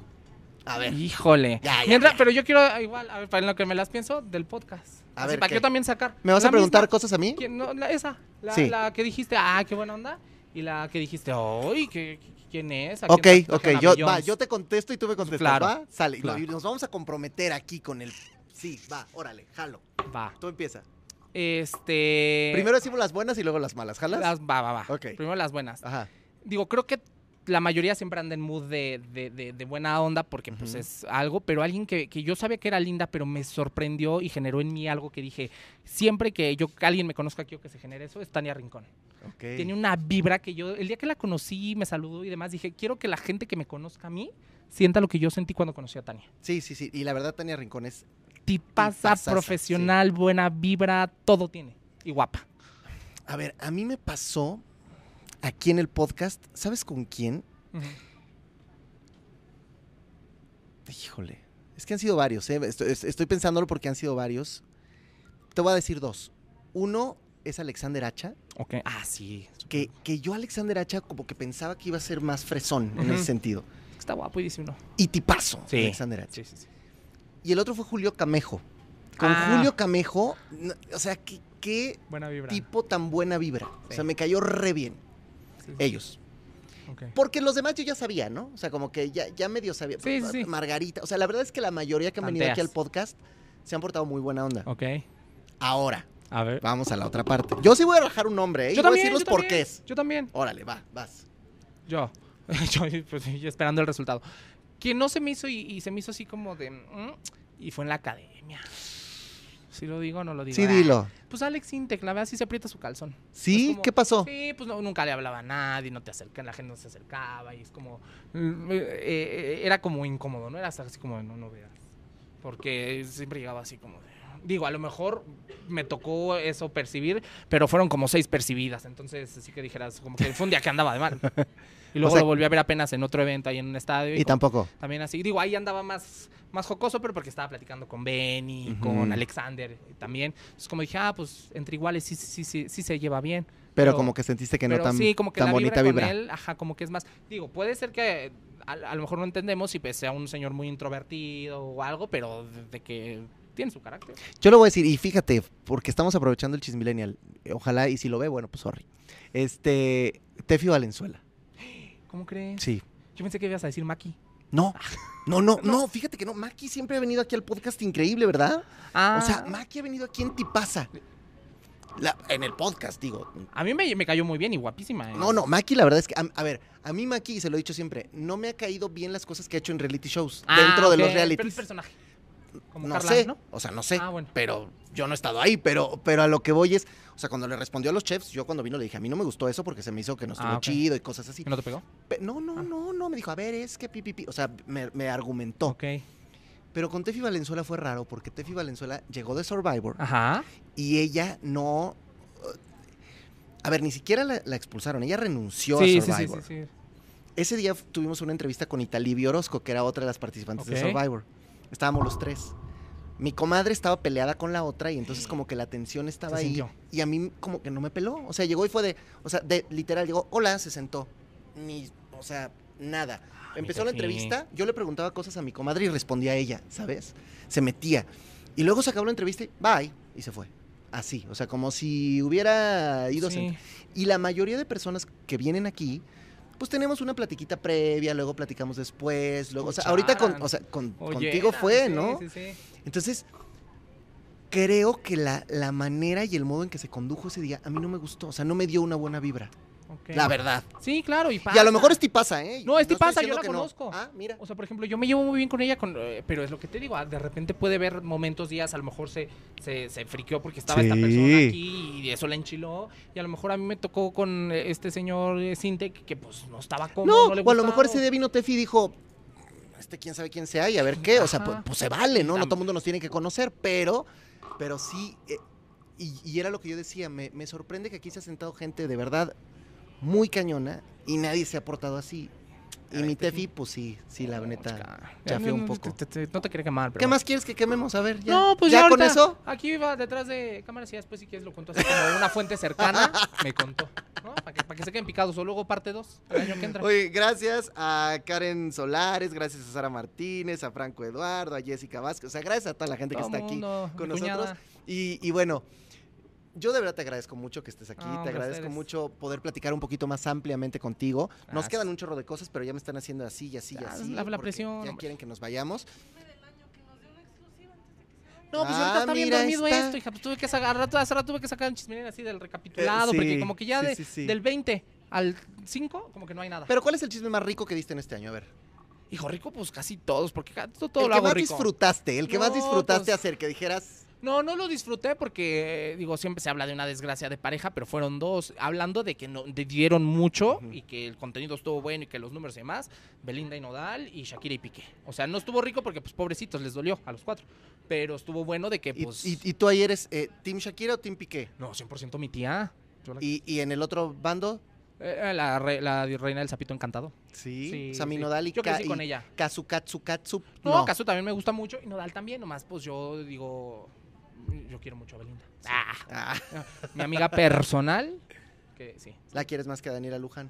A ver, Híjole. Ya, ya, Mientras- ya. Pero yo quiero, igual, a ver, para lo que me las pienso, del podcast. A Así, ver, para ¿qué? que yo también sacar. ¿me vas a preguntar misma. cosas a mí? No, la- esa. La, Sí. la que dijiste, ah, qué buena onda. Y la que dijiste, ay, ¿qué- ¿quién es? ¿A Ok, ok, yo, va, yo te contesto y tú me contestas, Claro, ¿va? Sale, claro. nos vamos a comprometer aquí con el... Sí, va, órale, jalo. Va. Tú empieza. Este... Primero decimos las buenas y luego las malas, ¿jalas? Las, va, va, va. Primero las buenas. Ajá. Digo, creo que la mayoría siempre anda en mood de, de- de- de buena onda porque pues es algo, pero alguien que, que yo sabía que era linda, pero me sorprendió y generó en mí algo que dije, siempre que yo alguien me conozca, quiero que se genere eso, es Tania Rincón. Ok. Tiene una vibra que yo, el día que la conocí, me saludó y demás, dije, quiero que la gente que me conozca a mí sienta lo que yo sentí cuando conocí a Tania. Sí, sí, sí. Y la verdad, Tania Rincón es... Tipaza, profesional, buena vibra, todo tiene. Y guapa. A ver, a mí me pasó aquí en el podcast, ¿sabes con quién? Híjole. Es que han sido varios, ¿eh? Estoy, es- estoy pensándolo porque han sido varios. Te voy a decir dos. Uno es Alexander Hacha, Ok. Ah, sí. que, que yo Alexander Hacha como que pensaba que iba a ser más fresón en ese sentido. Está guapo y dice uno. Y tipazo, Sí. Alexander Hacha. Sí, sí, sí. Y el otro fue Julio Camejo. Con Ah. Julio Camejo, no- o sea, qué, qué Buena vibra. tipo tan buena vibra. O sea, me cayó re bien. Sí, sí. Ellos. Porque los demás yo ya sabía, ¿no? O sea, como que ya, ya medio sabía. Sí, sí. Margarita. O sea, la verdad es que la mayoría que han venido aquí al podcast se han portado muy buena onda. Ok. Ahora, A ver. vamos a la otra parte. Yo sí voy a rajar un nombre, ¿eh? Y Yo voy a decir los porqués. Yo también. Órale, va, vas. Yo. yo, pues, yo esperando el resultado. Que no se me hizo y, y se me hizo así como de... mm, y fue en la academia. Si lo digo no lo digo. Sí, Ah, dilo. Pues Alex Intec, la verdad sí se aprieta su calzón. ¿Sí? Como- ¿Qué pasó? Sí, pues no, nunca le hablaba a nadie, no te acercan, la gente no se acercaba y es como... mm, eh, eh, era como incómodo, ¿no? Era así como de no, no veas. Porque siempre llegaba así como de... Digo, a lo mejor me tocó eso percibir, pero fueron como seis percibidas, entonces así que dijeras, como que fue un día que andaba de mal. Y luego sea- lo volví a ver apenas en otro evento ahí en un estadio. Y tampoco. también así. Digo, ahí andaba más, más jocoso, pero porque estaba platicando con Benny, Ujú. con Alexander también. Entonces, como dije, ah, pues entre iguales sí, sí, sí, sí se lleva bien. Pero, Pero- como que sentiste que no tan, sí, como que tan la bonita vibra, vibra. con él, ajá, como que es más. Digo, puede ser que a, a lo mejor no entendemos y pues sea un señor muy introvertido o algo, pero de, de que tiene su carácter. Yo lo voy a decir, y fíjate, porque estamos aprovechando el chismillennial. Ojalá, y si lo ve, bueno, pues sorry. Este, Tefi Valenzuela. ¿Cómo crees? Sí. Yo pensé que ibas a decir Maki. No, no, no, no, fíjate que no. Maki siempre ha venido aquí al podcast increíble, ¿verdad? Ah, O sea, Maki ha venido aquí en Tipaza. La- en el podcast, digo. a mí me, me cayó muy bien y guapísima. ¿eh? No, no, Maki, la verdad es que, a, a ver, a mí Maki, y se lo he dicho siempre, no me ha caído bien las cosas que ha hecho en reality shows, Ah, dentro de los Pero es realities. personaje. Como No Carla, sé, ¿no? o sea, no sé, Ah, bueno. pero yo no he estado ahí, pero, pero a lo que voy es, o sea, cuando le respondió a los chefs, yo cuando vino le dije, a mí no me gustó eso porque se me hizo que no estuvo Ah, chido y cosas así. ¿Que no te pegó? Pe- No, no, Ah. no, no, me dijo, a ver, es que pi, pi, pi. O sea, me, me argumentó. Ok. Pero con Tefi Valenzuela fue raro porque Tefi Valenzuela llegó de Survivor Ajá. y ella no... A ver, ni siquiera la, la expulsaron, ella renunció Sí, a Survivor. sí, sí. Ese día tuvimos una entrevista con Italí Orozco, que era otra de las participantes de. Survivor. Estábamos los tres. Mi comadre estaba peleada con la otra y entonces como que la tensión estaba ahí. sintió. Y a mí como que no me peló. O sea, llegó y fue de, o sea, de literal, llegó, hola, se sentó. Ni, o sea, nada. Empezó la entrevista, yo le preguntaba cosas a mi comadre y respondía a ella, ¿sabes? Se metía. Y luego se acabó la entrevista y bye, y se fue. Así, o sea, como si hubiera ido a Sí. sentar. Y la mayoría de personas que vienen aquí, pues tenemos una platiquita previa, luego platicamos después, luego, o sea, ahorita con, o sea, con- Oye, contigo fue, sí, ¿no? Sí, sí. Entonces, creo que la, la manera y el modo en que se condujo ese día a mí no me gustó, o sea, no me dio una buena vibra, Ok. la verdad. Sí, claro, y Y a lo mejor este pasa, ¿eh? No, este estoy pasa, yo la no. conozco. Ah, mira. O sea, por ejemplo, yo me llevo muy bien con ella, con, eh, pero es lo que te digo, ah, de repente puede haber momentos, días, a lo mejor se, se, se friqueó porque estaba esta persona aquí y eso la enchiló, y a lo mejor a mí me tocó con eh, este señor eh, Sintec que pues no estaba cómodo, No, no, le o a lo mejor ese día vino Tefi dijo, este quién sabe quién sea y a ver qué, o sea, pues, pues se vale, ¿no? No todo el mundo nos tiene que conocer, pero, pero sí, eh, y, y era lo que yo decía, me, me sorprende que aquí se ha sentado gente de verdad muy cañona y nadie se ha portado así. Y mi Tefi. Tefi, pues sí, sí, la neta, No, un poco. te- te- no te quería quemar, pero... ¿Qué más quieres que quememos? A ver, ya. No, pues ya, ya, con eso. Aquí iba detrás de cámaras y después si quieres lo cuento así como una fuente cercana, me contó, ¿no? Para que, que se queden picados o luego parte 2 el año que entra. Oye, gracias a Karen Solares, gracias a Sara Martínez, a Franco Eduardo, a Jessica Vázquez, o sea, gracias a toda la gente que está aquí con nosotros. y bueno, yo de verdad te agradezco mucho que estés aquí, te agradezco mucho poder platicar un poquito más ampliamente contigo. Nos quedan un chorro de cosas, pero ya me están haciendo así y así y Ah, así. la- presión, Ya quieren que nos vayamos. No, pues Ah, ahorita está bien dormido está. esto, hija. Pues tuve que sacar, hace rato tuve que sacar un chismelín así del recapitulado, Eh, porque como que ya sí, de- sí, del 20 al 5, como que no hay nada. Pero ¿cuál es el chisme más rico que diste en este año? A ver. Hijo rico, pues casi todos, porque todo, todo el lo que hago más rico. disfrutaste, el que más disfrutaste pues- hacer, que dijeras... No, no lo disfruté porque, eh, digo, siempre se habla de una desgracia de pareja, pero fueron dos. Hablando de que no, de- dieron mucho y que el contenido estuvo bueno y que los números y demás, Belinda y Nodal y Shakira y Piqué. O sea, no estuvo rico porque, pues, pobrecitos, les dolió a los cuatro. Pero estuvo bueno de que, Y, pues... y- y tú ahí eres eh, Team Shakira o Team Piqué? No, 100% mi tía. La- Y, y en el otro bando, Eh, la, re- la reina del sapito encantado. sí, Sí, Sami sí. Nodal y, Yo crecí con y ella. Kazu Katsu Katsu. No, Casu también me gusta mucho y Nodal también, nomás pues yo digo, yo quiero mucho a Belinda. Ah, Ah, mi amiga personal, que sí. ¿La quieres más que a Daniela Luján?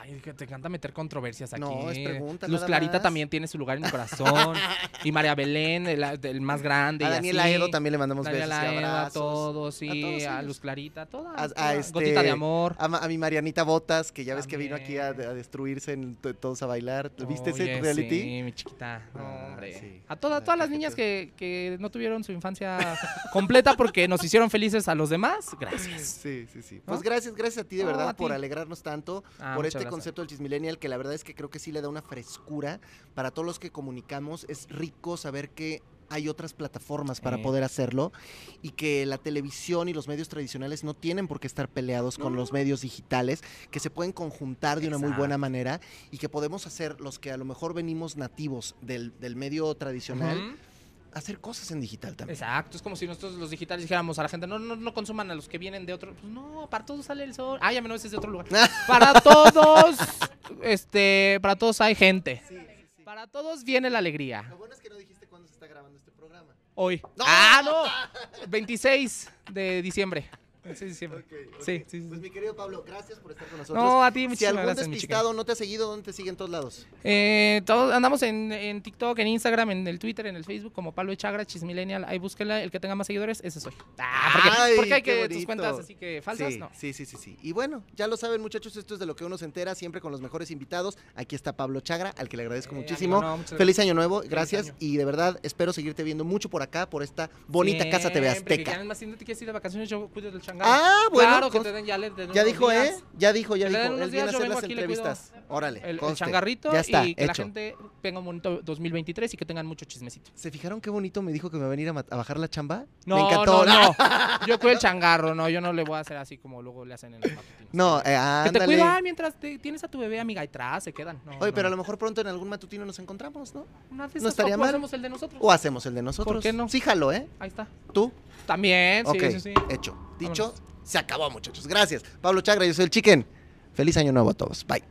Ay, que te encanta meter controversias aquí. No, es pregunta, Luz nada Clarita más. también tiene su lugar en mi corazón. y María Belén, el, el más grande. A y Daniela así. Edo también le mandamos besos y abrazos. todos, sí. A todos A. Luz Clarita, todas. A- a todas. este- Gotita de amor. A, a mi Marianita Botas, que ya ves que vino aquí a, a destruirse en to- todos a bailar. ¿Viste ese reality? Sí, mi chiquita. No, Ah, hombre. sí. A todas, La todas las niñas que, que no tuvieron su infancia completa porque nos hicieron felices a los demás, gracias. Sí, sí, sí. ¿No? Pues gracias, gracias a ti de No, verdad a por alegrarnos tanto, Ah, por muchas este concepto del Chismillennial, que la verdad es que creo que sí le da una frescura para todos los que comunicamos. Es rico saber que hay otras plataformas para poder hacerlo y que la televisión y los medios tradicionales no tienen por qué estar peleados con los medios digitales, que se pueden conjuntar de una muy buena manera y que podemos hacer los que a lo mejor venimos nativos del, del medio tradicional. Hacer cosas en digital también. Exacto, es como si nosotros los digitales dijéramos a la gente, no, no, no consuman a los que vienen de otro. Pues no, para todos sale el sol. Ah, ya me no, es de otro lugar. para todos, este, para todos hay gente. Sí, sí, sí. Para todos viene la alegría. Lo bueno es que no dijiste cuándo se está grabando este programa. Hoy. ¡No! Ah, no. 26 de diciembre. 26 de diciembre. Ok, ok. Sí, sí, sí. Pues mi querido Pablo, gracias por estar con nosotros. No, a ti si muchísimas algún gracias, despistado no te ha seguido, ¿dónde te sigue en todos lados? Eh, todos andamos en, en TikTok, en Instagram, en el Twitter, en el Facebook, como Pablo Echagra, Chismillennial. Ahí búsquenla, el que tenga más seguidores, ese soy. Ah, porque, Ay, porque hay que tus cuentas así que falsas, sí, no. Sí, sí, sí, sí. Y bueno, ya lo saben, muchachos, esto es de lo que uno se entera siempre con los mejores invitados. Aquí está Pablo Chagra, al que le agradezco Eh, muchísimo. amigo, no, muchas Feliz año nuevo, gracias. año. Y de verdad, espero seguirte viendo mucho por acá, por esta bonita casa TV que Azteca. ya más si no te quieres ir de vacaciones, yo cuido del Ah, bueno. Claro, que cons- te den, ya le den ya dijo, ¿eh? Ya dijo, ya dijo. Él viene a hacer las y entrevistas. Órale, El, changarrito Ya está, y que la hecho. gente tenga un bonito 2023 y que tengan mucho chismecito. ¿Se fijaron qué bonito me dijo que me va a venir a, bajar la chamba? No, me encantó. no, no. Yo cuido el changarro, no, yo no le voy a hacer así como luego le hacen en los matutinos. No, eh, Que te ándale. cuido, ah, mientras te- tienes a tu bebé amiga atrás, se quedan. No, Oye, no. pero a lo mejor pronto en algún matutino nos encontramos, ¿no? Una no esas, estaría o hacemos el de nosotros. O hacemos el de nosotros. ¿Por qué no? Sí, jalo, ¿eh? Ahí está. ¿Tú? También, sí, sí, sí. hecho. Dicho, Vámonos. Se acabó, muchachos. Gracias. Pablo Chagra, yo soy el Chicken. Feliz año nuevo a todos. Bye.